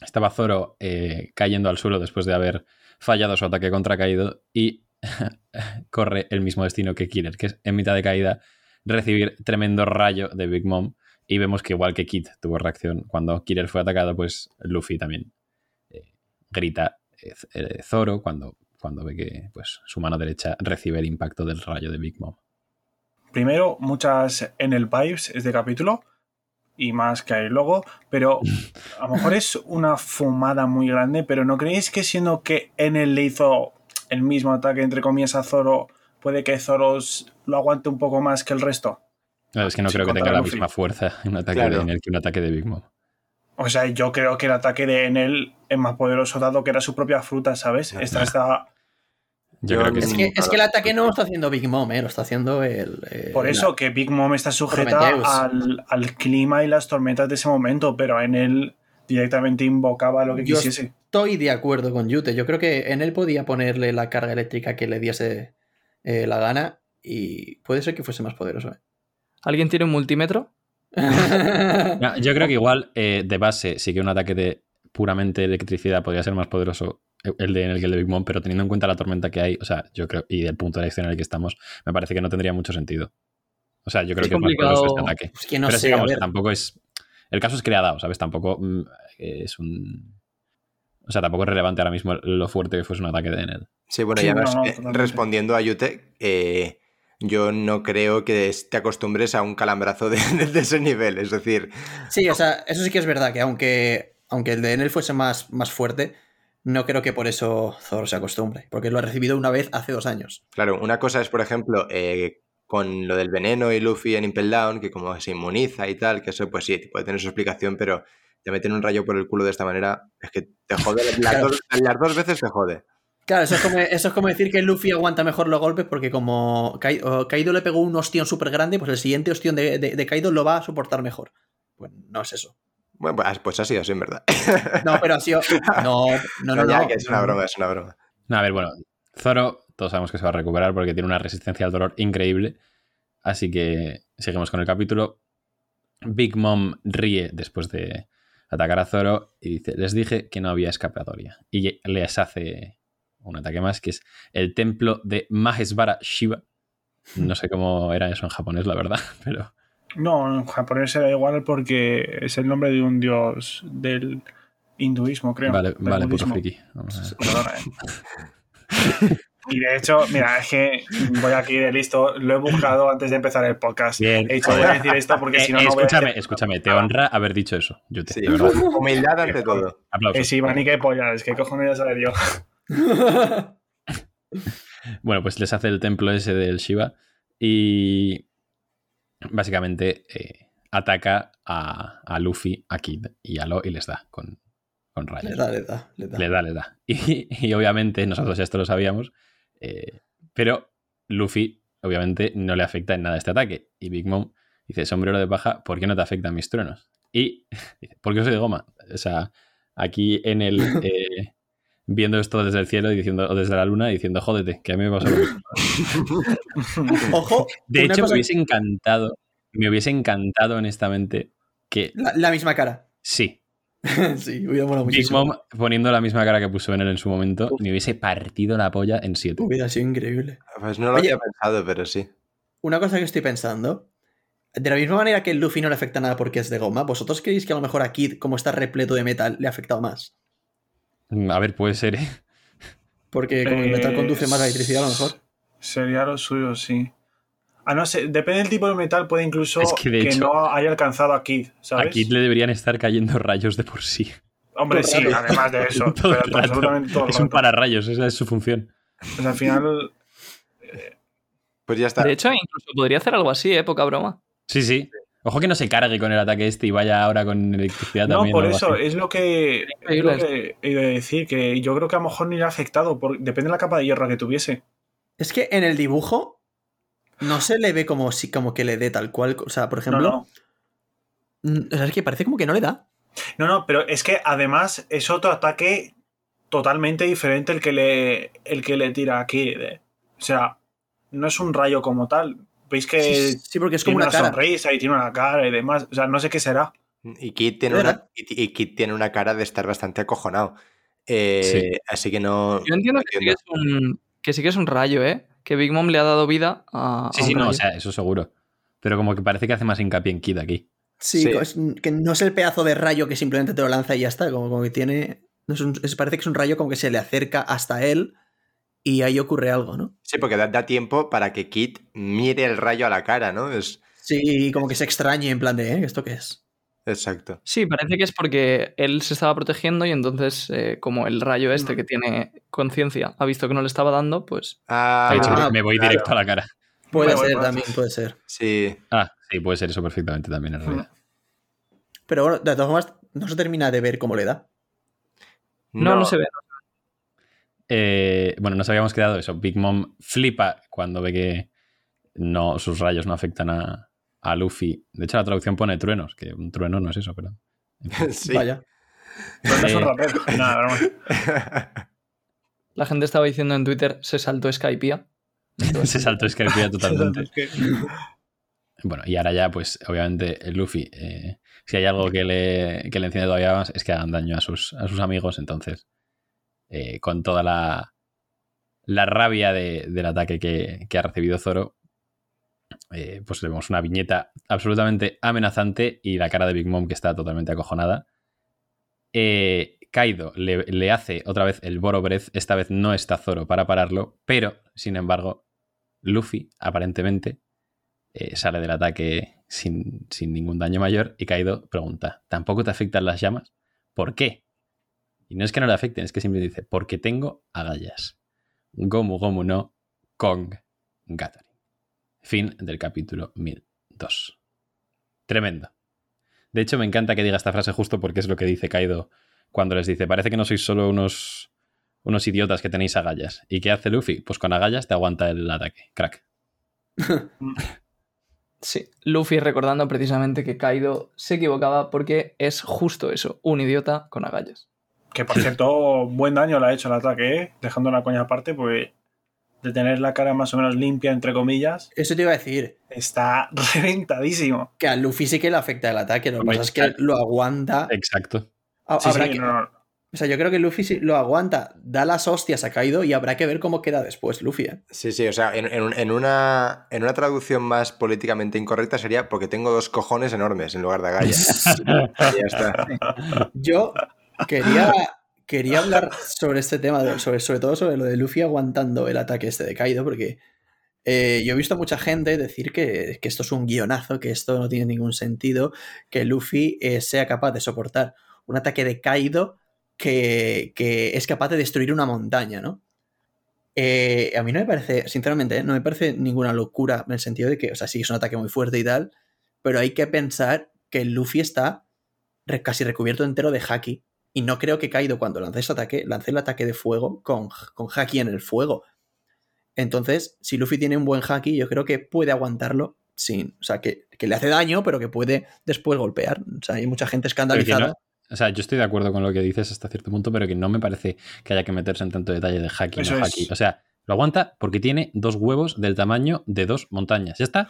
Estaba Zoro eh, cayendo al suelo después de haber fallado su ataque contra Kaido y corre el mismo destino que Killer, que es en mitad de caída recibir tremendo rayo de Big Mom y vemos que igual que Kid tuvo reacción cuando Killer fue atacado, pues Luffy también eh, grita eh, Zoro cuando, cuando ve que pues, su mano derecha recibe el impacto del rayo de Big Mom. Primero, muchas en el Pipes este capítulo y más que hay luego, pero a lo mejor es una fumada muy grande, pero ¿no creéis que siendo que Enel le hizo el mismo ataque entre comillas a Zoro, puede que Zoro lo aguante un poco más que el resto? No, es que no Sí, creo que tenga la Luffy. misma fuerza un ataque Claro. de Enel que un ataque de Big Mom. O sea, yo creo que el ataque de Enel es más poderoso dado que era su propia fruta, ¿sabes? Esta está... Yo, Yo creo que no- Es sí. que, es que el ataque no lo está haciendo Big Mom, ¿eh? Lo está haciendo el... Por eso que Big Mom está sujeta al, al clima y las tormentas de ese momento, pero Enel directamente invocaba lo que Yo- quisiese. Estoy de acuerdo con Yute. Yo creo que en él podía ponerle la carga eléctrica que le diese eh, la gana y puede ser que fuese más poderoso. ¿eh? ¿Alguien tiene un multímetro? No, yo creo que igual eh, de base sí que un ataque de puramente electricidad podría ser más poderoso el de Enel que el de Big Mom, pero teniendo en cuenta la tormenta que hay, o sea, yo creo, y el punto de la acción en el que estamos, me parece que no tendría mucho sentido. O sea, yo creo Es que es más complicado. este ataque. Pues que no pero sé, digamos, tampoco es. El caso es que le ha dado, ¿sabes? Tampoco mm, es un. O sea, tampoco es relevante ahora mismo lo fuerte que fuese un ataque de Enel. Sí, bueno, Sí, ya no, nos- no, eh, respondiendo a Yute, eh, yo no creo que te acostumbres a un calambrazo de, de ese nivel. Es decir, Sí, o sea, eso sí que es verdad, que aunque, aunque el de Enel fuese más, más fuerte, no creo que por eso Zoro se acostumbre, porque lo ha recibido una vez hace dos años. claro, una cosa es, por ejemplo, eh, con lo del veneno y Luffy en Impel Down, que como se inmuniza y tal, que eso pues sí, puede tener su explicación, pero te meten un rayo por el culo de esta manera, es que te jode, las, Claro. dos, las dos veces te jode. Claro, eso es, como, eso es como decir que Luffy aguanta mejor los golpes porque como Kaido le pegó un ostión súper grande, pues el siguiente ostión de, de- de Kaido lo va a soportar mejor. Pues no es eso. Bueno, pues, pues ha sido así, en verdad. No, pero ha sido... No, no, no. ya, no. que es una broma, es una broma. No, a ver, bueno, Zoro, todos sabemos que se va a recuperar porque tiene una resistencia al dolor increíble. Así que seguimos con el capítulo. Big Mom ríe después de atacar a Zoro y dice: Les dije que no había escapatoria. Y les hace un ataque más, que es el templo de Mahesvara Shiva. No sé cómo era eso en japonés, la verdad, pero No, en japonés era igual porque es el nombre de un dios del hinduismo, creo. vale, vale, puto friki. Vamos a ver. Perdona, ¿eh? Y de hecho, mira, es que voy aquí de listo, lo he buscado antes de empezar el podcast. Bien. He dicho, voy a decir esto porque Eh, si no, no voy a escúchame, escúchame, te honra haber dicho eso. Yute, Sí, de verdad. humildad ante todo. Aplausos. Eh, sí, Iván, y qué polla, es que cojones voy a saber yo. Bueno, pues les hace el templo ese del Shiva y básicamente eh, ataca a, a Luffy, a Kid y a Lo y les da con, con rayos. le da, le da, le da. Le da, le da. Y, y obviamente nosotros ya esto lo sabíamos, eh, pero Luffy obviamente no le afecta en nada este ataque. Y Big Mom dice, sombrero de paja, ¿por qué no te afectan mis truenos? Y dice, porque soy de goma. O sea, aquí en el... eh, viendo esto desde el cielo y diciendo, o desde la luna y diciendo, jódete, que a mí me pasa lo mismo. Ojo, De hecho, cosa- me hubiese encantado, me hubiese encantado honestamente que la, la misma cara. sí, sí, hubiera molado Big muchísimo. Mom poniendo la misma cara que puso en él en su momento, me hubiese partido la polla en siete. Hubiera sido increíble. Pues no lo Oye. había pensado, pero sí. Una cosa que estoy pensando. De la misma manera que el Luffy no le afecta nada porque es de goma, ¿vosotros creéis que a lo mejor a Kid, como está repleto de metal, le ha afectado más? Mm, A ver, puede ser, ¿eh? Porque como el metal conduce más la electricidad, a lo mejor. Sería lo suyo, sí. Ah, no sé, depende del tipo de metal, puede incluso Es que, de que hecho, no haya alcanzado a Kid, ¿sabes? A Kid le deberían estar cayendo rayos de por sí. Hombre, todo sí, rato. además de eso. Todo pero rato. absolutamente todo el Es un pararrayos, esa es su función. Pues al final, Pues ya está. De hecho, incluso podría hacer algo así, ¿eh? Poca broma. Sí, sí. Ojo que no se cargue con el ataque este y vaya ahora con electricidad no, también. por o algo eso, así. es lo que, es lo que he de decir, que yo creo que a lo mejor ni le ha afectado, por- depende de la capa de hierro que tuviese. Es que en el dibujo no se le ve como, si, como que le dé tal cual. O sea, por No, ejemplo, no. mm, o sea, es que parece como que no le da. No, no, pero es que además es otro ataque totalmente diferente el que le, el que le tira aquí. de- o sea, no es un rayo como tal. Veis que Sí, sí, porque es como tiene una una, cara. sonrisa y tiene una cara y demás. O sea, no sé qué será. Y Kid tiene, una, y, tiene una cara de estar bastante acojonado. Eh, Sí. Así que no. Yo entiendo no que sí que, es un, que sí que es un rayo, ¿eh? Que Big Mom le ha dado vida a. Sí, a sí, no, o sea, eso seguro. Pero como que parece que hace más hincapié en Kid aquí. Sí, Sí. es- que no es el pedazo de rayo que simplemente te lo lanza y ya está. Como, como que tiene. no es un- es- parece que es un rayo como que se le acerca hasta él y ahí ocurre algo, ¿no? Sí, porque da, da tiempo para que Kid mire el rayo a la cara, ¿no? Es Sí, como que se extrañe en plan de, ¿eh? ¿Esto qué es? exacto. Sí, parece que es porque él se estaba protegiendo y entonces, eh, como el rayo este que tiene conciencia ha visto que no le estaba dando, pues. Ah, Ha dicho, Ah, me voy claro. directo a la cara. Puede ser también, puede ser. Sí. Ah, sí, puede ser eso perfectamente también en realidad. Pero bueno, de todas formas, no se termina de ver cómo le da. No, no, se ve. Eh, bueno, nos habíamos quedado eso. Big Mom flipa cuando ve que no, sus rayos no afectan a, a Luffy. De hecho, la traducción pone truenos, que un trueno no es eso, pero. Sí. Vaya. Pero no es un Eh. rapero. Nada, broma. La gente estaba diciendo en Twitter, se saltó Skypiea. Se saltó Skypiea totalmente. Bueno, y ahora ya, pues, obviamente, el Luffy, eh, si hay algo que le, que le enciende todavía más, es que hagan daño a sus, a sus amigos. Entonces, eh, con toda la, la rabia de- del ataque que, ha recibido Zoro, eh, pues vemos una viñeta absolutamente amenazante y la cara de Big Mom que está totalmente acojonada. Eh, Kaido le, le hace otra vez el Boro Breath, esta vez no está Zoro para pararlo, pero, sin embargo, Luffy, aparentemente, sale del ataque sin, sin ningún daño mayor y Kaido pregunta, ¿tampoco te afectan las llamas? ¿Por qué? Y no es que no le afecten, es que simplemente dice, porque tengo agallas. Gomu Gomu no Kong Gathering. Fin del capítulo 1002. Tremendo. De hecho, me encanta que diga esta frase justo porque es lo que dice Kaido cuando les dice, parece que no sois solo unos, unos idiotas que tenéis agallas. ¿Y qué hace Luffy? Pues con agallas te aguanta el ataque. Crack. Sí, Luffy recordando precisamente que Kaido se equivocaba porque es justo eso, un idiota con agallas. Que por cierto, buen daño le ha hecho el ataque, ¿eh? dejando la coña aparte, pues de tener la cara más o menos limpia, entre comillas, Eso te iba a decir. está reventadísimo. Que a Luffy sí que le afecta el ataque. Lo que pasa es que lo aguanta. Exacto. Ha- Sí, habrá sí, que- no, O sea, yo creo que Luffy sí lo aguanta, da las hostias a Kaido y habrá que ver cómo queda después Luffy. ¿eh? Sí, sí, o sea, en, en- en una, en una traducción más políticamente incorrecta sería porque tengo dos cojones enormes en lugar de agallas. Y ya está. Yo quería, quería hablar sobre este tema, sobre, sobre todo sobre lo de Luffy aguantando el ataque este de Kaido, porque eh, yo he visto a mucha gente decir que, que esto es un guionazo, que esto no tiene ningún sentido, que Luffy eh, sea capaz de soportar un ataque de Kaido que, que es capaz de destruir una montaña, ¿no? Eh, a mí no me parece, sinceramente, no me parece ninguna locura en el sentido de que, o sea, sí es un ataque muy fuerte y tal, pero hay que pensar que Luffy está casi recubierto entero de haki. Y no creo que Kaido cuando lance ese ataque, lance el ataque de fuego con, con haki en el fuego. Entonces, si Luffy tiene un buen haki, yo creo que puede aguantarlo sin. O sea, que, que le hace daño, pero que puede después golpear. O sea, hay mucha gente escandalizada. o sea, yo estoy de acuerdo con lo que dices hasta cierto punto, pero que no me parece que haya que meterse en tanto detalle de no haki. O sea, lo aguanta porque tiene dos huevos del tamaño de dos montañas. ¿Ya está?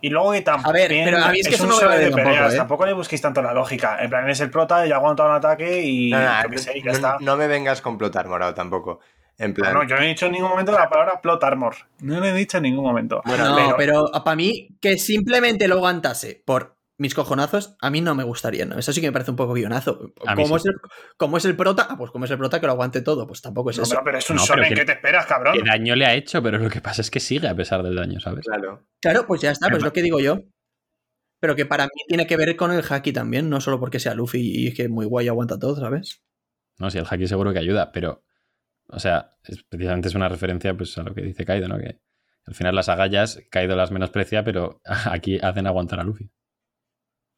Y luego que también A ver, pero a mí es que eso un no de tampoco, peleas, ¿eh? tampoco le busquéis tanto la lógica. En plan, es el prota y aguanta un ataque y No, no, yo qué sé, y ya no- está. no me vengas con plotar, morado, tampoco. En plan. No, yo no he dicho en ningún momento la palabra plot armor. No lo he dicho en ningún momento. Bueno, No, pero para mí, que simplemente lo aguantase por mis cojonazos, a mí no me gustaría, ¿no? Eso sí que me parece un poco guionazo. ¿Cómo, sí. es el, cómo es el prota? Ah, pues como es el prota que lo aguante todo, pues tampoco es No, eso. pero, pero es un No, que- ¿qué te esperas, cabrón? ¿Qué daño le ha hecho? Pero lo que pasa es que sigue a pesar del daño, ¿sabes? Claro. Claro, pues ya está, pues es lo que digo yo. Pero que para mí tiene que ver con el haki también, no solo porque sea Luffy y es que muy guay aguanta todo, ¿sabes? No, si el haki seguro que ayuda, pero. O sea, es- precisamente es una referencia pues, a lo que dice Kaido, ¿no? Que al final las agallas, Kaido las menosprecia, pero aquí hacen aguantar a Luffy.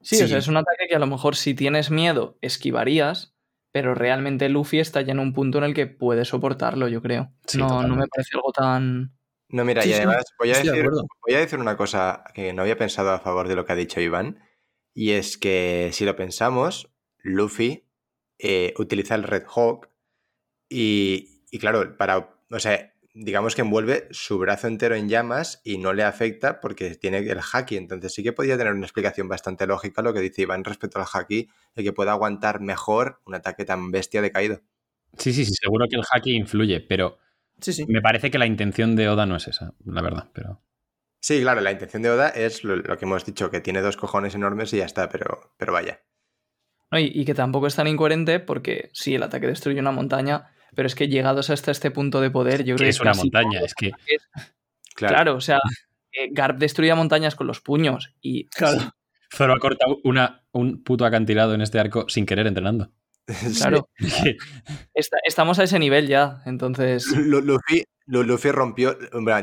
Sí, Sí. o sea, es un ataque que a lo mejor si tienes miedo esquivarías, pero realmente Luffy está ya en un punto en el que puede soportarlo, yo creo. Sí, no, no me parece algo tan... No, mira, Sí, y sí, además voy, a decir, voy a decir una cosa que no había pensado a favor de lo que ha dicho Iván. Y es que si lo pensamos, Luffy eh, utiliza el Red Hawk y, y claro, para, o sea, digamos que envuelve su brazo entero en llamas y no le afecta porque tiene el haki. Entonces sí que podría tener una explicación bastante lógica lo que dice Iván respecto al haki, de que pueda aguantar mejor un ataque tan bestia de caído. Sí, sí, sí, seguro que el haki influye, pero Sí, sí. me parece que la intención de Oda no es esa, la verdad. Pero Sí, claro, la intención de Oda es lo, lo que hemos dicho, que tiene dos cojones enormes y ya está, pero, pero vaya. Y, y que tampoco es tan incoherente porque sí, el ataque destruye una montaña, pero es que llegados hasta este punto de poder, yo creo que es una montaña, es que Claro. Claro, o sea, eh, Garp destruía montañas con los puños y Claro. Zoro ha cortado una, un puto acantilado en este arco sin querer entrenando. Sí. claro, esta- estamos a ese nivel ya, entonces... Lu- Luffy, Lu- Luffy rompió,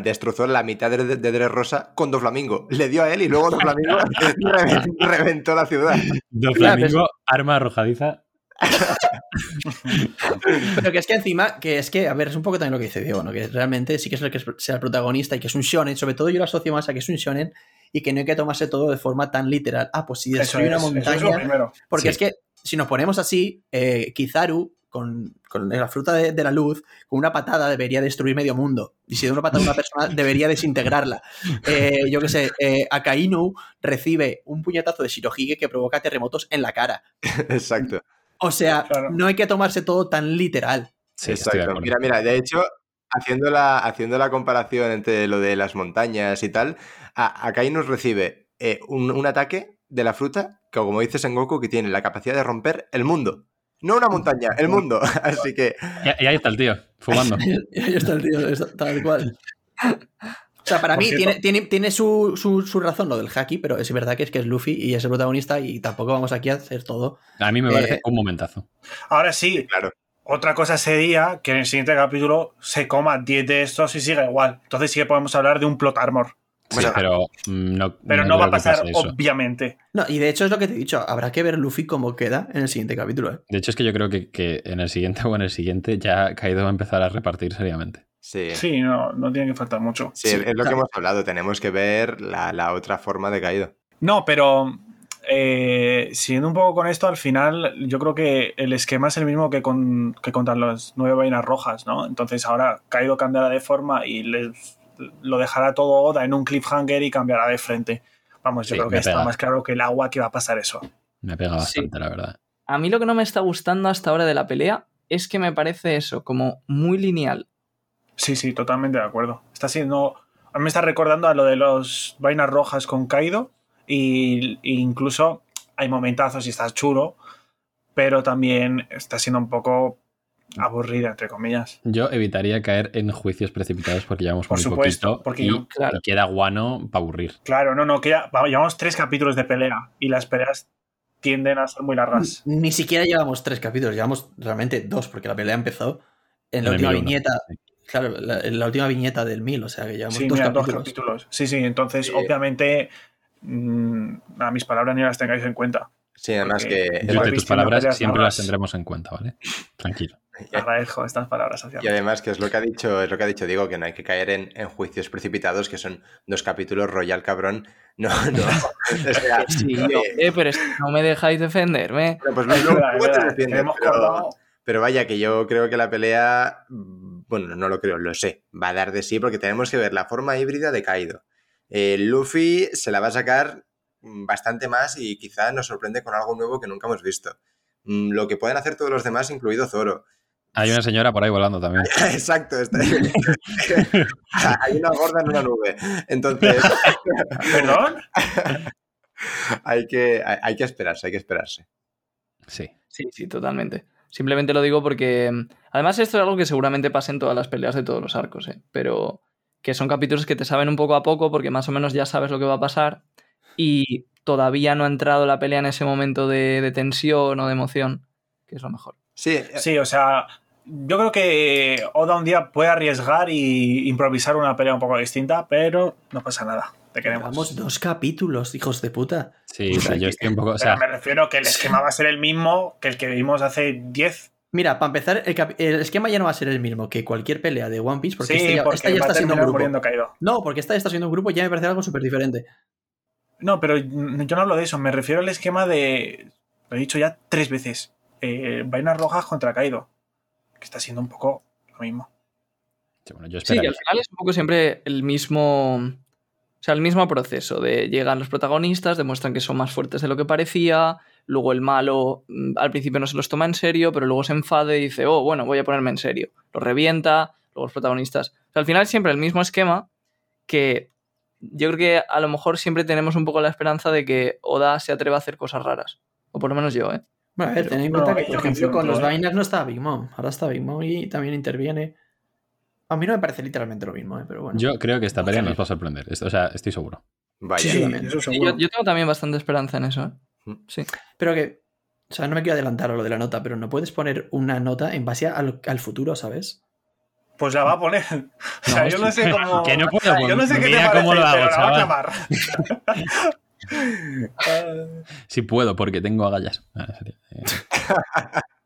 destrozó la mitad de, de Dressrosa con Doflamingo. Le dio a él y luego Doflamingo reven- reventó la ciudad. Do Claro, Flamingo, arma arrojadiza. Pero que es que encima, que es que, a ver, es un poco también lo que dice Diego, ¿no? Que realmente sí que es el que sea el protagonista y que es un shonen, sobre todo yo lo asocio más a que es un shonen y que no hay que tomarse todo de forma tan literal. Ah, pues si destruye es, una eso es lo montaña. primero. Porque Sí. es que si nos ponemos así, eh, Kizaru con, con la fruta de, de la luz, con una patada debería destruir medio mundo. Y si de una patada a una persona, debería desintegrarla. Eh, yo qué sé, eh, Akainu recibe un puñetazo de Shirohige que provoca terremotos en la cara. Exacto. O sea, Claro. no hay que tomarse todo tan literal. Sí, de Exacto. Mira, mira, de hecho, haciendo la, haciendo la comparación entre lo de las montañas y tal, a, Akai nos recibe eh, un, un ataque de la fruta, que como dices en Goku, que tiene la capacidad de romper el mundo. No una montaña, el mundo. Así que Y, y ahí está el tío, fumando. Y ahí está el tío, tal cual. O sea, para Por mí cierto- tiene, tiene, tiene su, su- su razón lo del haki, pero es verdad que es que es Luffy y es el protagonista y tampoco vamos aquí a hacer todo. A mí me parece Eh, un momentazo. Ahora sí, claro. otra cosa sería que en el siguiente capítulo se coma 10 de estos y siga igual. Entonces sí que podemos hablar de un plot armor. Sí, bueno, pero mm, no, Pero no, va a pasar, obviamente. No, y de hecho es lo que te he dicho, habrá que ver Luffy cómo queda en el siguiente capítulo. ¿eh? De hecho, es que yo creo que, que en el siguiente o en el siguiente ya Kaido va a empezar a repartir seriamente. Sí. Sí, no, no tiene que faltar mucho. Sí, Sí, es lo que hemos hablado. Tenemos que ver la, la otra forma de caído. No, pero eh, siguiendo un poco con esto, al final yo creo que el esquema es el mismo que, con, que contra las nueve vainas rojas, ¿no? Entonces ahora Kaido cambiará de forma y les, lo dejará todo Oda en un cliffhanger y cambiará de frente. Vamos, yo Sí, creo que está pega. más claro que el agua que va a pasar eso. Me pega Sí. bastante, la verdad. A mí lo que no me está gustando hasta ahora de la pelea es que me parece eso, como muy lineal. Sí, sí, totalmente de acuerdo. Está siendo. A mí me está recordando a lo de los vainas rojas con Kaido. Y, y incluso hay momentazos y está chulo. Pero también está siendo un poco aburrida, entre comillas. Yo evitaría caer en juicios precipitados porque llevamos Por muy supuesto, poquito porque y, yo- claro. y queda guano para aburrir. Claro, no, no, queda. vamos, Llevamos tres capítulos de pelea. Y las peleas tienden a ser muy largas. Ni siquiera llevamos tres capítulos, llevamos realmente dos, porque la pelea empezó en la En el última 1001, viñeta. sí. Claro, la, última viñeta del 1000, o sea que llevamos Sí, dos, mira, dos capítulos. capítulos. Sí, sí, entonces obviamente mm, a mis palabras ni las tengáis en cuenta. Sí, además que... Yo de tus palabras siempre las tendremos en cuenta, ¿vale? Tranquilo. Agradezco estas palabras hacia Y además que es lo que ha dicho, es lo que ha dicho Diego, que no hay que caer en, en juicios precipitados, que son dos capítulos royal cabrón. No, no. O sea, Sí, eh, pero es que no me dejáis defenderme. pues te defiendes, pero- cortado. Pero vaya, que yo creo que la pelea, bueno, no lo creo, lo sé, va a dar de sí porque tenemos que ver la forma híbrida de Kaido. Eh, Luffy se la va a sacar mm, bastante más y quizá nos sorprende con algo nuevo que nunca hemos visto. Mm, Lo que pueden hacer todos los demás, incluido Zoro. Hay una señora por ahí volando también. Exacto, está- hay una gorda en una nube. Entonces, ¿Perdón? hay que, hay, hay que esperarse, hay que esperarse. Sí. Sí, sí, totalmente. Simplemente lo digo porque. mm, Además, esto es algo que seguramente pasa en todas las peleas de todos los arcos, ¿eh? Pero que son capítulos que te saben un poco a poco porque más o menos ya sabes lo que va a pasar y todavía no ha entrado la pelea en ese momento de, de tensión o de emoción, que es lo mejor. Sí, eh, Sí, o sea, yo creo que Oda un día puede arriesgar y improvisar una pelea un poco distinta, pero no pasa nada. Te queremos. Llevamos dos capítulos, hijos de puta. Sí, O sea, yo estoy un poco. O Pero sea, me refiero que el esquema va a ser el mismo que el que vimos hace 10. Mira, para empezar, el, esquema ya no va a ser el mismo que cualquier pelea de One Piece, porque sí, este ya, porque esta ya a está siendo un grupo. caído. No, porque esta ya está siendo un grupo y ya me parece algo súper diferente. No, pero yo no hablo de eso. Me refiero al esquema de. Lo he dicho ya tres veces. Eh, vainas rojas contra Kaido. Que está siendo un poco lo mismo. sí, bueno, yo Sí, que al final es un poco siempre el mismo. O sea, el mismo proceso de llegan los protagonistas, demuestran que son más fuertes de lo que parecía, luego el malo mm, al principio no se los toma en serio, pero luego se enfade y dice, oh, bueno, voy a ponerme en serio. Lo revienta, luego los protagonistas. O sea, al final es siempre el mismo esquema que yo creo que a lo mejor siempre tenemos un poco la esperanza de que Oda se atreva a hacer cosas raras. O por lo menos yo, ¿eh? Bueno, a ver, ten en no, cuenta que, por ejemplo, con los vainas no está Big Mom. Ahora está Big Mom y también interviene. A mí no me parece literalmente lo mismo, ¿eh? pero bueno. Yo creo que esta pelea nos va a sorprender. O sea, estoy seguro. vaya. Sí, eso seguro. yo, yo tengo también bastante esperanza en eso, ¿eh? Mm. Sí. Pero que. O sea, no me quiero adelantar a lo de la nota, pero no puedes poner una nota en base al, al futuro, ¿sabes? Pues la va a poner. O sea, yo no sé cómo. Que no puedo, Yo no sé qué te parece, cómo lo hago, pero la va a chaval. clamar. Sí puedo, porque tengo agallas.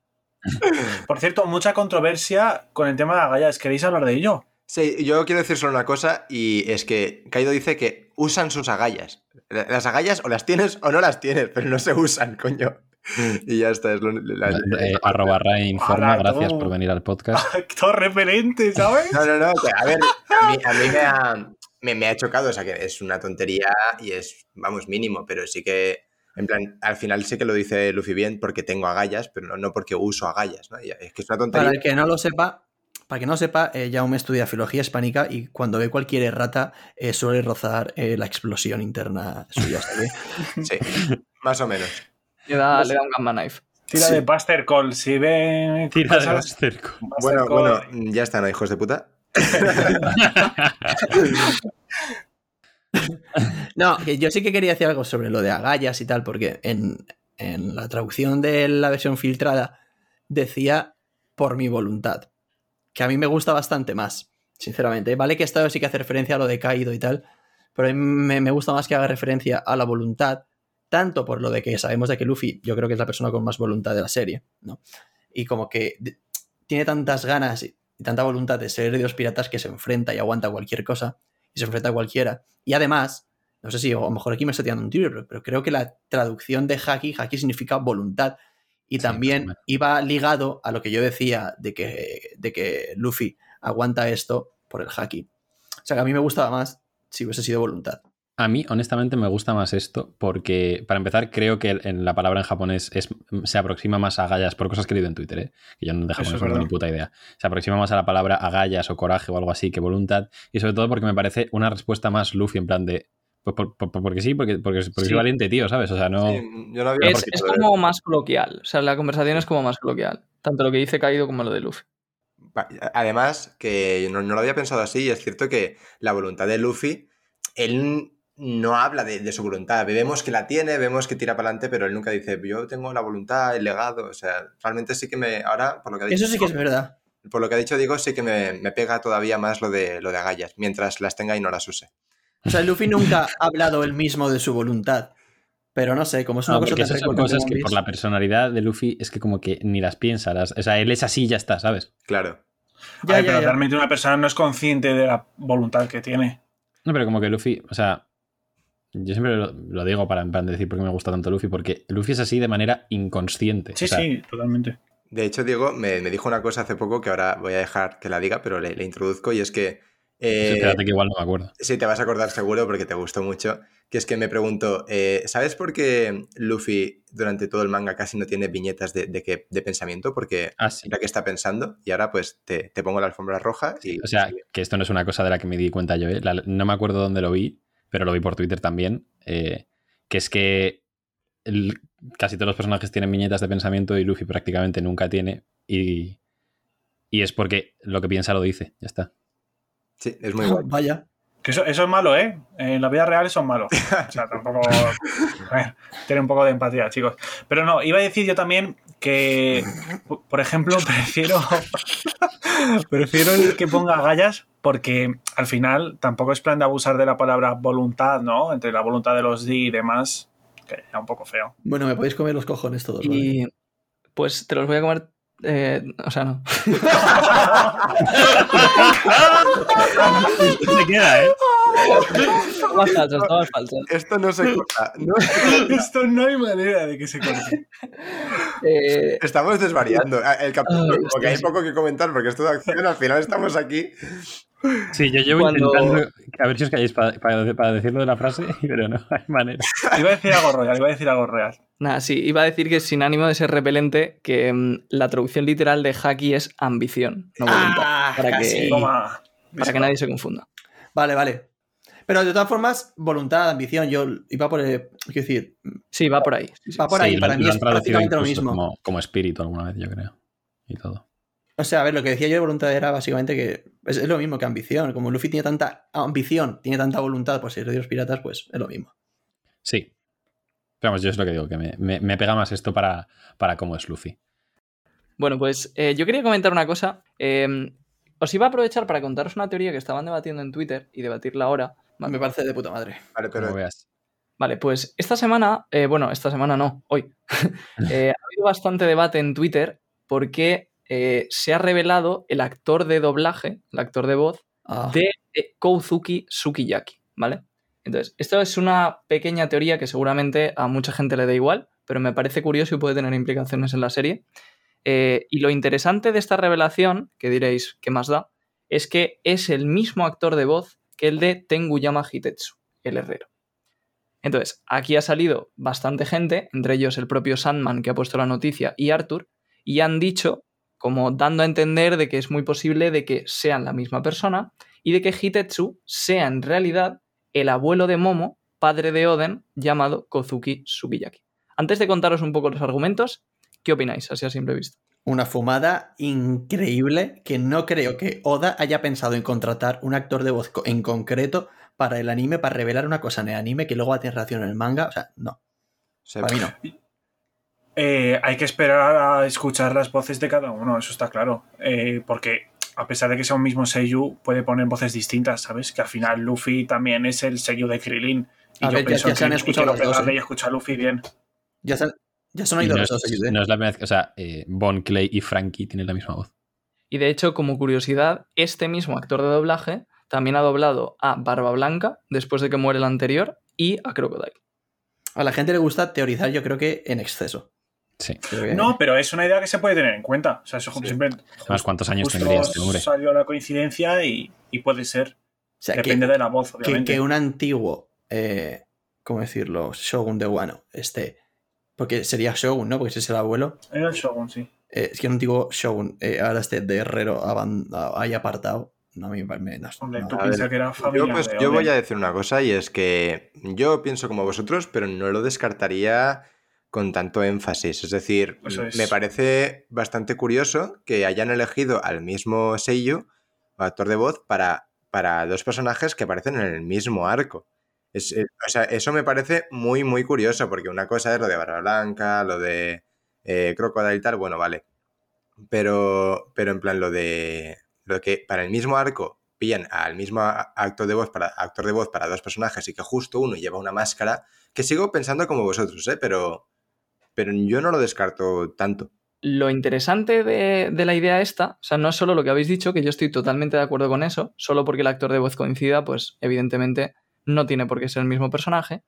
Por cierto, mucha controversia con el tema de agallas. ¿Queréis hablar de ello? Sí, yo quiero decir solo una cosa y es que Kaido dice que usan sus agallas. Las agallas o las tienes o no las tienes, pero no se usan, coño. Y ya está. Es lo, la- eh, arroba Ray informa, Hola, gracias por venir al podcast. Todo referente, ¿sabes? No, no, no. que, a ver, a mí, a mí me, ha, me, me ha chocado. O sea, que es una tontería y es, vamos, mínimo, pero sí que. En plan, al final sí que lo dice Luffy bien porque tengo agallas, pero no, no porque uso agallas, ¿no? Es que es una tontería. Para el que no lo sepa, para que no sepa, eh, Jaume estudia filología hispánica y cuando ve cualquier errata eh, suele rozar eh, la explosión interna suya. ¿sabes? Sí, más o menos. Le da, le da un gamma knife. Tira Sí. de Buster Call. Si ve Tira de. Buster Bueno, Call- bueno, ya está, ¿no, hijos de puta? No, yo sí que quería decir algo sobre lo de agallas y tal, porque en, la traducción de la versión filtrada decía por mi voluntad, que a mí me gusta bastante más, sinceramente. Vale que esto sí que hace referencia a lo de Kaido y tal, pero a mí me, me gusta más que haga referencia a la voluntad, tanto por lo de que sabemos de que Luffy yo creo que es la persona con más voluntad de la serie, ¿no? Y como que tiene tantas ganas y tanta voluntad de ser de los piratas que se enfrenta y aguanta cualquier cosa y se enfrenta a cualquiera. Y además, no sé si a lo mejor aquí me estoy tirando un tiro, pero, pero creo que la traducción de haki, haki significa voluntad. Y Sí, también iba ligado a lo que yo decía de que, de que Luffy aguanta esto por el haki. O sea que a mí me gustaba más si hubiese sido voluntad. A mí, honestamente, me gusta más esto porque, para empezar, creo que en la palabra en japonés es, se aproxima más a agallas, por cosas que he leído en Twitter, ¿eh? que yo no de Eso japonés no tengo ni puta idea. Se aproxima más a la palabra agallas o coraje o algo así que voluntad, y sobre todo porque me parece una respuesta más Luffy, en plan de. Pues por- por- por- porque sí, porque, porque, porque Sí. soy valiente, tío, ¿sabes? O sea, no. Sí, yo no había Es, es como más coloquial. O sea, la conversación es como más coloquial. Tanto lo que dice Kaido como lo de Luffy. Además, que no, no lo había pensado así, y es cierto que la voluntad de Luffy, él no habla de, de su voluntad. Vemos que la tiene, vemos que tira para adelante, pero él nunca dice, yo tengo la voluntad, el legado. O sea, realmente sí que me. Ahora, por lo que ha dicho. Eso sí que es verdad. Por lo que ha dicho Diego, sí que me, me pega todavía más lo de, lo de agallas, mientras las tenga y no las use. O sea, Luffy nunca ha hablado él mismo de su voluntad. Pero no sé, como es una No, cosa porque tan esas son cosas que por la personalidad de Luffy es que como que ni las piensa. las- o sea, él es así y ya está, ¿sabes? Claro. Ya, A ver, ya, pero ya. realmente una persona no es consciente de la voluntad que tiene. No, pero como que Luffy, o sea, yo siempre lo, lo digo para, en plan de decir por qué me gusta tanto Luffy, porque Luffy es así de manera inconsciente. Sí, o sea, sí, totalmente. De hecho, Diego me, me dijo una cosa hace poco que ahora voy a dejar que la diga, pero le, le introduzco y es que. eh, espérate que igual no me acuerdo. Sí, te vas a acordar seguro porque te gustó mucho. Que es que me pregunto, eh, ¿sabes por qué Luffy durante todo el manga casi no tiene viñetas de, de, que- de pensamiento? Porque Ah, sí. la que está pensando y ahora pues te, te pongo la alfombra roja y... O sea, que esto no es una cosa de la que me di cuenta yo, ¿eh? La- no me acuerdo dónde lo vi, pero lo vi por Twitter también, eh, que es que el- casi todos los personajes tienen viñetas de pensamiento y Luffy prácticamente nunca tiene, y, y es porque lo que piensa lo dice, ya está. Sí, es muy guay. Vaya. Que eso, eso es malo, ¿eh? En la vida real eso es malo. O sea, tampoco. Tener un poco de empatía, chicos. Pero no, iba a decir yo también que, por ejemplo, prefiero. prefiero el que ponga gallas porque al final tampoco es plan de abusar de la palabra voluntad, ¿no? Entre la voluntad de los D y demás, que era un poco feo. Bueno, me podéis comer los cojones todos. ¿vale? Y pues te los voy a comer. eh, o sea, no. Se queda, ¿eh? Más falsas, todas falsas. Esto no se corta. no- Esto no hay manera de que se corte. Eh, estamos desvariando. Ah, El capítulo, Ay, como que hay poco que comentar porque esto de acción, al final estamos aquí. Sí, yo llevo Cuando- intentando a ver si os calláis para, para- para decirlo de la frase, pero no hay manera. Iba a decir algo real, iba a decir algo real. nada, sí, iba a decir que sin ánimo de ser repelente, que mm, la traducción literal de haki es ambición, no voluntad. Ah, para que, casi. Toma. para que nadie se confunda. Vale, vale. Pero de todas formas, voluntad, ambición, yo iba por. eh, quiero decir, Sí, va por ahí. sí, sí. va por Sí, ahí. lo- Para lo mí es prácticamente lo mismo. Como, como espíritu alguna vez, yo creo. Y todo. O sea, a ver, lo que decía yo de voluntad era básicamente que es, es lo mismo que ambición. Como Luffy tiene tanta ambición, tiene tanta voluntad por ser de los piratas, pues es lo mismo. Sí. Pero vamos, yo es lo que digo, que me, me- me pega más esto para, para cómo es Luffy. Bueno, pues eh, yo quería comentar una cosa. Eh, os iba a aprovechar para contaros una teoría que estaban debatiendo en Twitter y debatirla ahora. ¿Vale? Me parece de puta madre. Vale, Como pero veas. Vale, pues esta semana, eh, bueno, esta semana no, hoy, eh, ha habido bastante debate en Twitter porque eh, se ha revelado el actor de doblaje, el actor de voz, Ah, de eh, Kouzuki Sukiyaki, ¿vale? Entonces, esto es una pequeña teoría que seguramente a mucha gente le da igual, pero me parece curioso y puede tener implicaciones en la serie. Eh, y lo interesante de esta revelación, que diréis, ¿qué más da? Es que es el mismo actor de voz que el de Tenguyama Hitetsu, el herrero. Entonces, aquí ha salido bastante gente, entre ellos el propio Sandman que ha puesto la noticia y Arthur, y han dicho, como dando a entender de que es muy posible de que sean la misma persona y de que Hitetsu sea en realidad el abuelo de Momo, padre de Oden, llamado Kozuki Sukiyaki. Antes de contaros un poco los argumentos, ¿qué opináis? Así a simple vista. Una fumada increíble que no creo que Oda haya pensado en contratar un actor de voz en concreto para el anime, para revelar una cosa en el anime que luego tener relación en el manga. O sea, no. o sea, Para mí no. Eh, hay que esperar a escuchar las voces de cada uno, eso está claro. Eh, porque a pesar de que sea un mismo Seiyu, puede poner voces distintas, ¿sabes? Que al final Luffy también es el Seiyu de Krillin. Y A yo ver, pienso ya se han y escuchado dos, pegarle ¿eh? y escuchar a Luffy bien. Ya se han, ya oído no, los dos es, ¿eh? no es la primera vez que- O sea, eh, Bon, Clay y Frankie tienen la misma voz. Y de hecho, como curiosidad, este mismo actor de doblaje también ha doblado a Barba Blanca después de que muere el anterior y a Crocodile. A la gente le gusta teorizar, yo creo que en exceso. Sí. Que- No, pero es una idea que se puede tener en cuenta. O sea, eso Sí. siempre. Además, ¿cuántos años tendría este hombre? Salió la coincidencia y, y puede ser. o sea, que- Depende de la voz, que, obviamente. que un antiguo, eh, ¿cómo decirlo? Shogun de Wano, este, porque sería Shogun, ¿no? Porque ese es el abuelo. Era el Shogun, sí. Eh, es que un antiguo Shogun, eh, ahora este de herrero hay apartado. No, a mí me me- no, Hombre, no. tú piensas que era Yo, pues, de yo voy a decir una cosa y es que yo pienso como vosotros, pero no lo descartaría con tanto énfasis. Es decir, es. me parece bastante curioso que hayan elegido al mismo Seiyu, o actor de voz, para, para dos personajes que aparecen en el mismo arco. Es- o sea, eso me parece muy, muy curioso, porque una cosa es lo de Barra Blanca, lo de eh, Crocodile y tal, bueno, vale. Pero, pero en plan, lo de lo que para el mismo arco pillan al mismo actor de voz para, actor de voz para dos personajes y que justo uno lleva una máscara, que sigo pensando como vosotros, ¿eh? Pero, pero yo no lo descarto tanto. Lo interesante de, de la idea esta, o sea, no es solo lo que habéis dicho, que yo estoy totalmente de acuerdo con eso, solo porque el actor de voz coincida, pues evidentemente no tiene por qué ser el mismo personaje,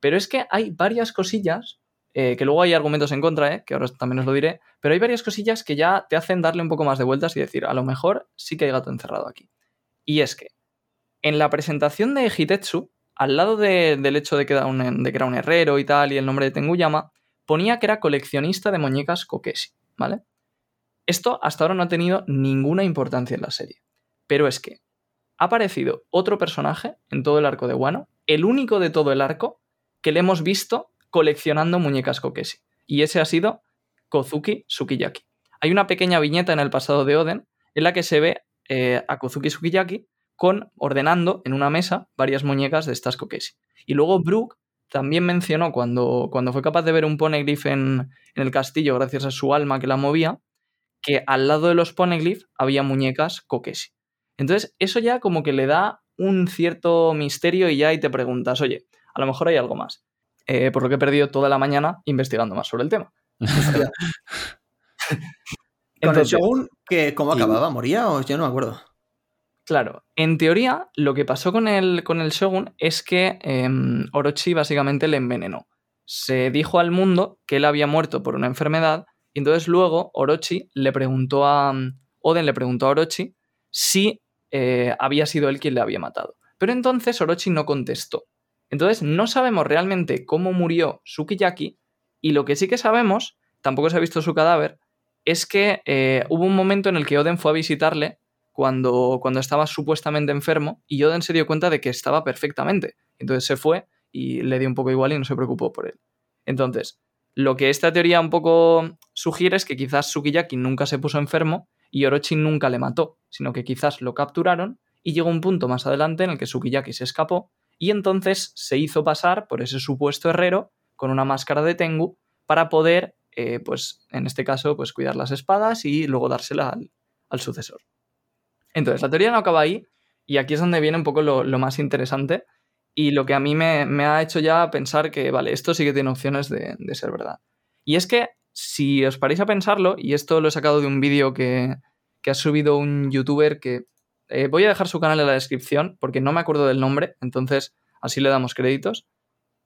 pero es que hay varias cosillas, eh, que luego hay argumentos en contra, eh, que ahora también os lo diré, pero hay varias cosillas que ya te hacen darle un poco más de vueltas y decir, a lo mejor sí que hay gato encerrado aquí. Y es que en la presentación de Hitetsu, al lado de- del hecho de que, era un, de herrero y tal, y el nombre de Tenguyama, ponía que era coleccionista de muñecas Kokeshi, ¿vale? Esto hasta ahora no ha tenido ninguna importancia en la serie. Pero es que ha aparecido otro personaje en todo el arco de Wano, el único de todo el arco que le hemos visto coleccionando muñecas Kokeshi. Y ese ha sido Kozuki Sukiyaki. Hay una pequeña viñeta en el pasado de Oden en la que se ve eh, a Kozuki Sukiyaki con, ordenando en una mesa varias muñecas de estas Kokeshi. Y luego Brook también mencionó cuando, cuando fue capaz de ver un poneglyph en, en el castillo gracias a su alma que la movía, que al lado de los poneglyph había muñecas Kokeshi. Entonces, eso ya como que le da un cierto misterio y ya ahí te preguntas, oye, a lo mejor hay algo más. Eh, por lo que he perdido toda la mañana investigando más sobre el tema. Con el Shogun, que, ¿cómo acababa? ¿Moría o yo no me acuerdo? Claro, en teoría lo que pasó con el, con el Shogun es que em, Orochi básicamente le envenenó. Se dijo al mundo que él había muerto por una enfermedad y entonces luego Orochi le preguntó a... Oden le preguntó a Orochi si eh, había sido él quien le había matado. Pero entonces Orochi no contestó. Entonces no sabemos realmente cómo murió Sukiyaki y lo que sí que sabemos, tampoco se ha visto su cadáver, es que eh, hubo un momento en el que Oden fue a visitarle cuando, cuando estaba supuestamente enfermo y Oden se dio cuenta de que estaba perfectamente. Entonces se fue y le dio un poco igual y no se preocupó por él. Entonces, lo que esta teoría un poco sugiere es que quizás Sukiyaki nunca se puso enfermo y Orochi nunca le mató, sino que quizás lo capturaron y llegó un punto más adelante en el que Sukiyaki se escapó y entonces se hizo pasar por ese supuesto herrero con una máscara de Tengu para poder, eh, pues en este caso, pues cuidar las espadas y luego dársela al, sucesor. Entonces, la teoría no acaba ahí y aquí es donde viene un poco lo, más interesante y lo que a mí me, ha hecho ya pensar que, vale, esto sí que tiene opciones de, ser verdad. Y es que, si os paráis a pensarlo, y esto lo he sacado de un vídeo que, que, ha subido un youtuber que... Eh, voy a dejar su canal en la descripción porque no me acuerdo del nombre, entonces así le damos créditos.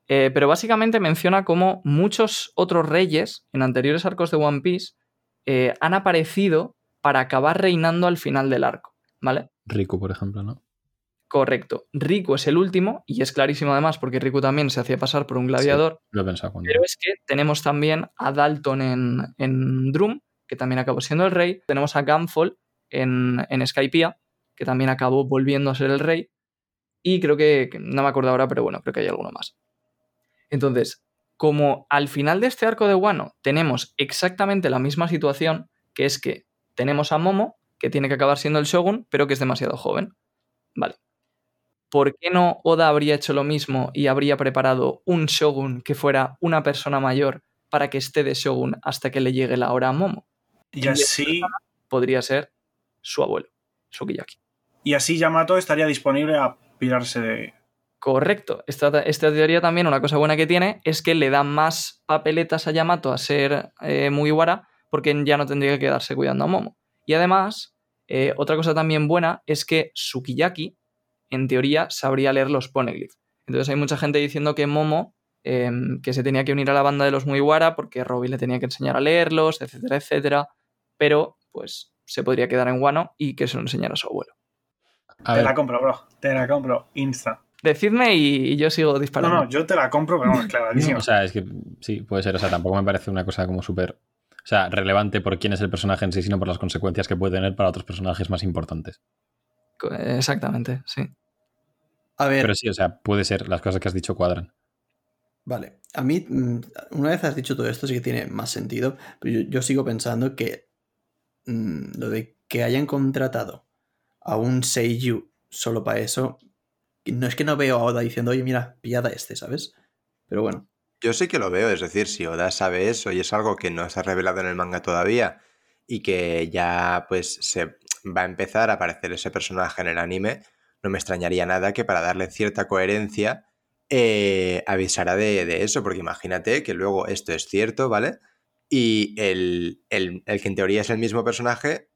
Eh, pero básicamente menciona cómo muchos otros reyes en anteriores arcos de One Piece eh, han aparecido para acabar reinando al final del arco, ¿vale? Riku, por ejemplo, ¿no? Correcto. Riku es el último, y es clarísimo además porque Riku también se hacía pasar por un gladiador. Sí, lo he pensado cuando... Pero es que tenemos también a Dalton en, en Drum, que también acabó siendo el rey. Tenemos a Gunfall en, en Skypiea, que también acabó volviendo a ser el rey. Y creo que, que, no me acuerdo ahora, pero bueno, creo que hay alguno más. Entonces, como al final de este arco de Wano tenemos exactamente la misma situación, que es que tenemos a Momo, que tiene que acabar siendo el Shogun, pero que es demasiado joven. Vale. ¿Por qué no Oda habría hecho lo mismo y habría preparado un Shogun que fuera una persona mayor para que esté de Shogun hasta que le llegue la hora a Momo? Y así. Podría ser su abuelo, Sukiyaki. Y así Yamato estaría disponible a pirarse de. Correcto. Esta, esta, teoría también, una cosa buena que tiene, es que le da más papeletas a Yamato a ser eh, Mugiwara porque ya no tendría que quedarse cuidando a Momo. Y además, eh, otra cosa también buena es que Sukiyaki, en teoría, sabría leer los poneglyphs. Entonces hay mucha gente diciendo que Momo, eh, que se tenía que unir a la banda de los Mugiwara porque Robin le tenía que enseñar a leerlos, etcétera, etcétera. Pero, pues, se podría quedar en Wano y que se lo enseñara a su abuelo. A te ver. la compro, bro. Te la compro. Insta. Decidme y, y, yo sigo disparando. No, no, yo te la compro, pero vamos, clarísimo. o sea, es que sí, puede ser. O sea, tampoco me parece una cosa como súper. O sea, relevante por quién es el personaje en sí, sino por las consecuencias que puede tener para otros personajes más importantes. Exactamente, sí. A ver. Pero sí, o sea, puede ser, las cosas que has dicho cuadran. Vale, a mí, mm, una vez has dicho todo esto, sí que tiene más sentido, pero yo, yo sigo pensando que mmm, lo de que hayan contratado a un Seiyu solo para eso, no es que no veo a Oda diciendo, oye, mira, pillada este, ¿sabes? Pero bueno. Yo sí que lo veo, es decir, si Oda sabe eso y es algo que no se ha revelado en el manga todavía y que ya pues se va a empezar a aparecer ese personaje en el anime, no me extrañaría nada que para darle cierta coherencia eh, avisara de, de eso, porque imagínate que luego esto es cierto, ¿vale? Y el, el- el que en teoría es el mismo personaje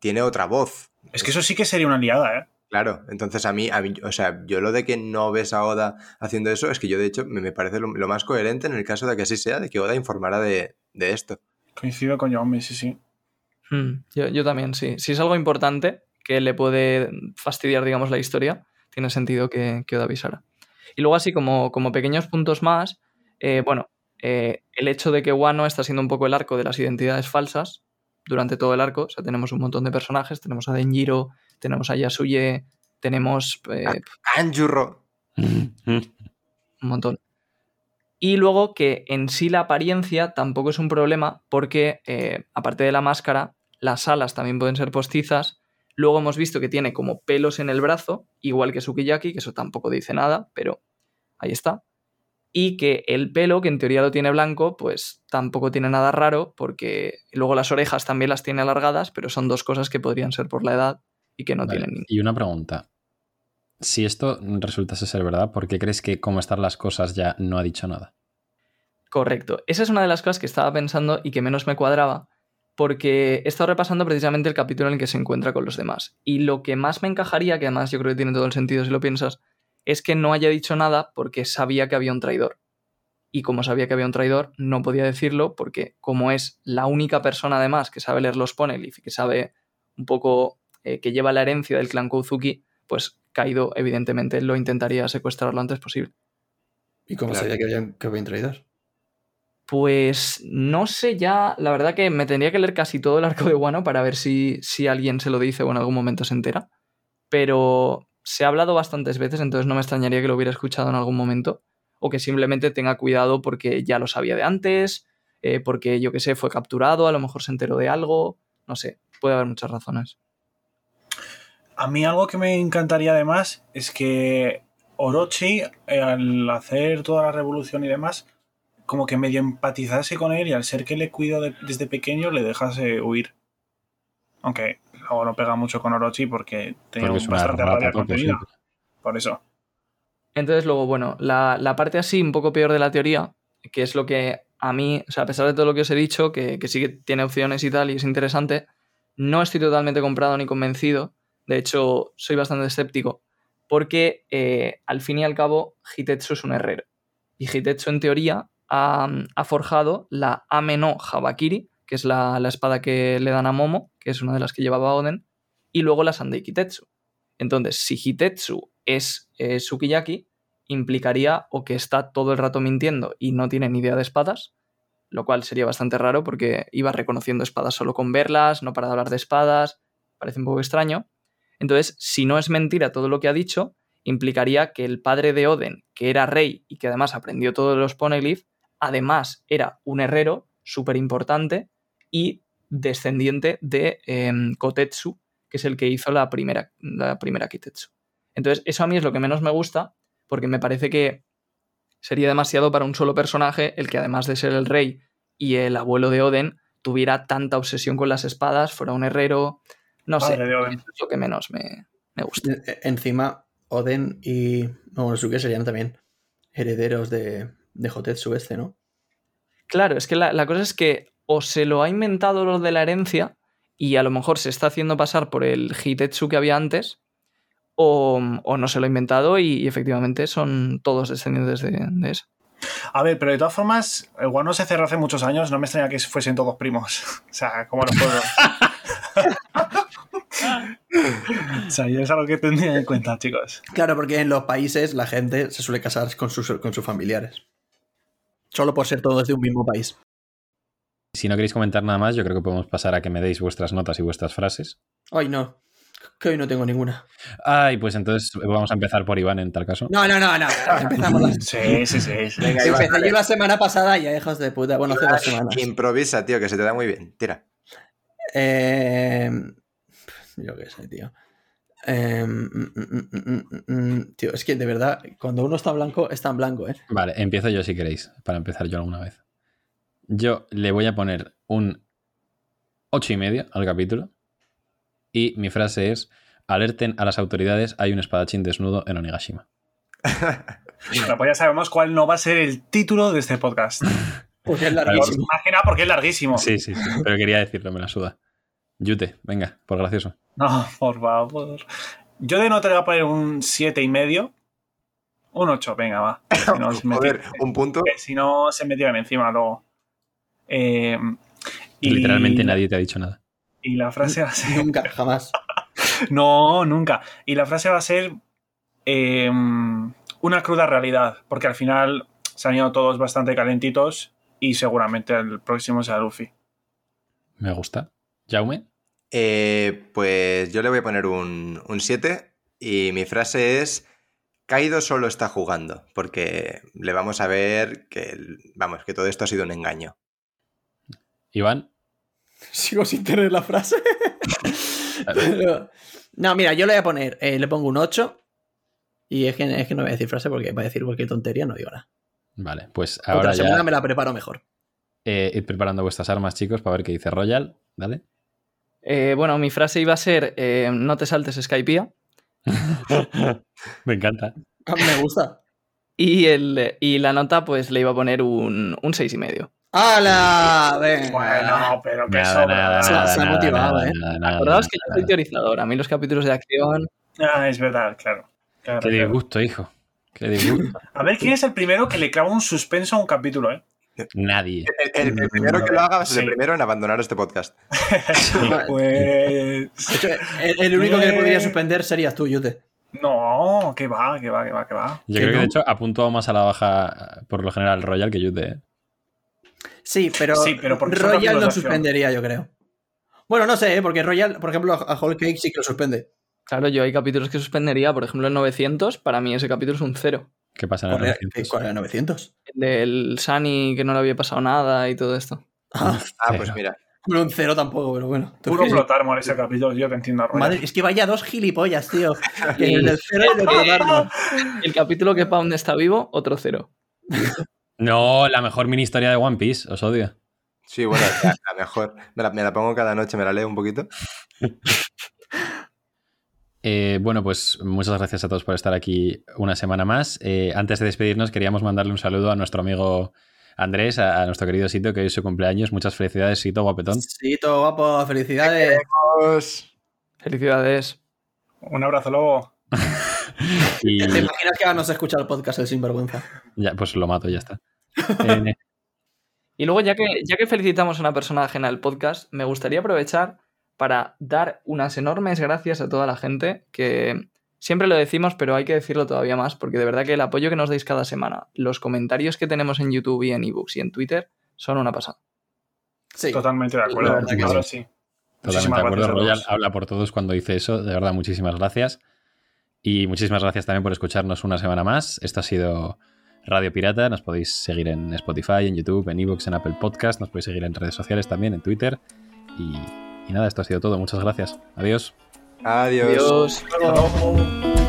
tiene otra voz. Es que eso sí que sería una liada, ¿eh? Claro, entonces a mí, a mí, o sea, yo lo de que no ves a Oda haciendo eso es que yo de hecho me, me parece lo, lo más coherente en el caso de que así sea, de que Oda informara de, de esto. Coincido con Yomi, sí, sí. Hmm, Yo, yo también, sí. Si es algo importante que le puede fastidiar, digamos, la historia, tiene sentido que, que Oda avisara. Y luego, así como, como pequeños puntos más, eh, bueno, eh, el hecho de que Wano está siendo un poco el arco de las identidades falsas durante todo el arco. O sea, tenemos un montón de personajes. Tenemos a Denjiro, tenemos a Yasuye, tenemos eh, Anjurro. un montón. Y luego que en sí la apariencia tampoco es un problema porque, eh, aparte de la máscara, las alas también pueden ser postizas. Luego hemos visto que tiene como pelos en el brazo, igual que Sukiyaki, que eso tampoco dice nada, pero ahí está. Y que el pelo, que en teoría lo tiene blanco, pues tampoco tiene nada raro, porque luego las orejas también las tiene alargadas, pero son dos cosas que podrían ser por la edad y que no Vale, tienen. Y una pregunta. Si esto resultase ser verdad, ¿por qué crees que cómo están las cosas ya no ha dicho nada? Correcto. Esa es una de las cosas que estaba pensando y que menos me cuadraba, porque he estado repasando precisamente el capítulo en el que se encuentra con los demás. Y lo que más me encajaría, que además yo creo que tiene todo el sentido si lo piensas, es que no haya dicho nada porque sabía que había un traidor. Y como sabía que había un traidor, no podía decirlo porque como es la única persona además que sabe leer los Poneglyph y que sabe un poco eh, que lleva la herencia del clan Kouzuki, pues Kaido evidentemente lo intentaría secuestrar lo antes posible. ¿Y cómo Claro. sabía que había, que había un traidor? Pues no sé ya, la verdad que me tendría que leer casi todo el arco de Wano para ver si, si alguien se lo dice o en algún momento se entera. Pero se ha hablado bastantes veces, entonces no me extrañaría que lo hubiera escuchado en algún momento. O que simplemente tenga cuidado porque ya lo sabía de antes, eh, porque yo que sé, fue capturado, a lo mejor se enteró de algo. No sé, puede haber muchas razones. A mí algo que me encantaría además es que Orochi, al hacer toda la revolución y demás, como que medio empatizase con él y al ser que le cuido de- desde pequeño le dejase huir. Aunque luego no pega mucho con Orochi porque tenía Porque bastante rabia contenida. Por eso. Entonces, luego, bueno, la, la parte así un poco peor de la teoría, que es lo que a mí, o sea, a pesar de todo lo que os he dicho, que, que sí que tiene opciones y tal, y es interesante, no estoy totalmente comprado ni convencido. De hecho, soy bastante escéptico, porque eh, al fin y al cabo, Hitetsu es un herrero. Y Hitetsu, en teoría, ha, forjado la Ame no Habakiri, que es la, la espada que le dan a Momo, que es una de las que llevaba Oden, y luego la Sandei Kitetsu. Entonces, si Hitetsu es eh, Sukiyaki, implicaría o que está todo el rato mintiendo y no tiene ni idea de espadas, lo cual sería bastante raro porque iba reconociendo espadas solo con verlas, no para de hablar de espadas, parece un poco extraño. Entonces, si no es mentira todo lo que ha dicho, implicaría que el padre de Oden, que era rey y que además aprendió todos los Poneglyph, además era un herrero súper importante y descendiente de em, Kotetsu, que es el que hizo la primera, la primera Kitetsu. Entonces, eso a mí es lo que menos me gusta, porque me parece que sería demasiado para un solo personaje el que además de ser el rey y el abuelo de Oden, tuviera tanta obsesión con las espadas, fuera un herrero. No sé, Padre de Oden. eso es lo que menos me, me gusta. E- Encima, Oden y Momonosuke serían también herederos de, de Hotetsu este, ¿no? Claro, es que la, la cosa es que o se lo ha inventado lo de la herencia y a lo mejor se está haciendo pasar por el Hitetsu que había antes, o, o no se lo ha inventado y, y efectivamente son todos descendientes de, de eso. A ver, pero de todas formas, el Guano se cerró hace muchos años, no me extraña que fuesen todos primos. O sea, como los pueblos. o sea, yo es algo que tendría en cuenta, chicos. Claro, porque en los países la gente se suele casar con sus, con sus familiares. Solo por ser todos de un mismo país. Si no queréis comentar nada más, yo creo que podemos pasar a que me deis vuestras notas y vuestras frases. Ay, no. Que hoy no tengo ninguna. Ay, pues entonces vamos a empezar por Iván en tal caso. No, no, no, no. Empezamos. Sí, sí, sí. sí. Venga, Iván, Empecé yo la semana pasada y ya hijos de puta. Bueno, hace dos semanas. Improvisa, tío, que se te da muy bien. Tira. Eh, yo qué sé, tío. Eh, mm, mm, mm, tío, es que de verdad, cuando uno está blanco, está en blanco, ¿eh? Vale, empiezo yo si queréis, para empezar yo alguna vez. Yo le voy a poner un ocho y medio al capítulo. Y mi frase es: alerten a las autoridades, hay un espadachín desnudo en Onigashima. Bueno, pues ya sabemos cuál no va a ser el título de este podcast. Porque es Por- larguísimo. Más que nada porque es larguísimo. Sí, sí, sí. Pero quería decirlo, me la suda. Yute, venga, por gracioso. No, por favor. Yo de nota le voy a poner un siete y medio. Un 8, venga, va. Si no, Joder, un punto. que si no se me tiran encima luego. Eh, y, Literalmente nadie te ha dicho nada. Y la frase va a ser. Nunca, jamás. No, nunca. Y la frase va a ser eh, una cruda realidad, porque al final se han ido todos bastante calentitos y seguramente el próximo sea Luffy. Me gusta. Jaume, Eh, pues yo le voy a poner un 7 y mi frase es Kaido solo está jugando, porque le vamos a ver que, vamos, que todo esto ha sido un engaño. Iván, Sigo sin tener la frase. Pero- No, mira, yo le voy a poner, eh, le pongo un 8. Y es que, es que no voy a decir frase porque va a decir cualquier tontería, no digo nada. vale, pues Otra ahora semana ya me la preparo mejor. eh, id preparando vuestras armas, chicos, para ver qué dice Royal. Dale. Eh, bueno, mi frase iba a ser: eh, no te saltes Skypiea. Me encanta. Ah, Me gusta. Y, el, y la nota, pues le iba a poner un, un seis y medio. ¡Hala! Venga. Bueno, pero que Nada, sobra. nada, Se- nada, se ha motivado, nada, ¿eh? nada, nada, Acordaos que yo soy teorizador. A mí los capítulos de acción. Ah, es verdad, claro. Claro, Qué claro. disgusto, hijo. Qué disgusto. A ver quién es el primero que le clava un suspenso a un capítulo, ¿eh? Nadie. El, el- el primero que lo haga va a ser Sí. el primero en abandonar este podcast. Pues. El, el único que le podría suspender serías tú, Yute. No, que va, que va, que va, que va. Yo ¿Que creo que de hecho ha puntuado más a la baja, por lo general, Royal que Yute. ¿eh? Sí, pero, Sí, Royal no suspendería, yo creo. Bueno, no sé, ¿eh? porque Royal, por ejemplo, a Whole Cake sí que lo suspende. Claro, yo hay capítulos que suspendería. Por ejemplo, el 900, para mí ese capítulo es un cero. ¿Qué pasa en el ¿Cuál era, 900? cuál era 900? El del Sunny que no le había pasado nada y todo esto. Ah, Ah, pues Cero. mira. bueno, un cero tampoco, pero bueno. Puro Plotarmor ese capítulo, yo te entiendo, Royal. Madre, es que vaya dos gilipollas, tío. Que el del cero y el Plotarmor. El capítulo que Pound está vivo, otro cero. No, la mejor mini historia de One Piece, os odio. Sí, bueno, la, la mejor. Me la, me la pongo cada noche, me la leo un poquito. Eh, bueno, pues muchas gracias a todos por estar aquí una semana más. Eh, antes de despedirnos, queríamos mandarle un saludo a nuestro amigo Andrés, a, a nuestro querido Sito, que hoy es su cumpleaños. Muchas felicidades, Sito, guapetón. Sí, todo guapo, felicidades. Felicidades. Un abrazo, lobo. Y ¿Te imaginas que ahora no se escucha el podcast el sinvergüenza? ya, pues lo mato, ya está. Eh, Y luego, ya que, ya que felicitamos a una persona ajena al podcast, me gustaría aprovechar para dar unas enormes gracias a toda la gente que siempre lo decimos, pero hay que decirlo todavía más, porque de verdad que el apoyo que nos dais cada semana, los comentarios que tenemos en YouTube y en ebooks y en Twitter son una pasada. Sí. Totalmente de acuerdo. Ahora sí. sí. Totalmente de acuerdo. Royal habla por todos cuando dice eso. De verdad, muchísimas gracias. Y muchísimas gracias también por escucharnos una semana más. Esto ha sido Radio Pirata. Nos podéis seguir en Spotify, en YouTube, en Evox, en Apple Podcast. Nos podéis seguir en redes sociales también, en Twitter. Y, y nada, esto ha sido todo. Muchas gracias. Adiós. Adiós. Adiós.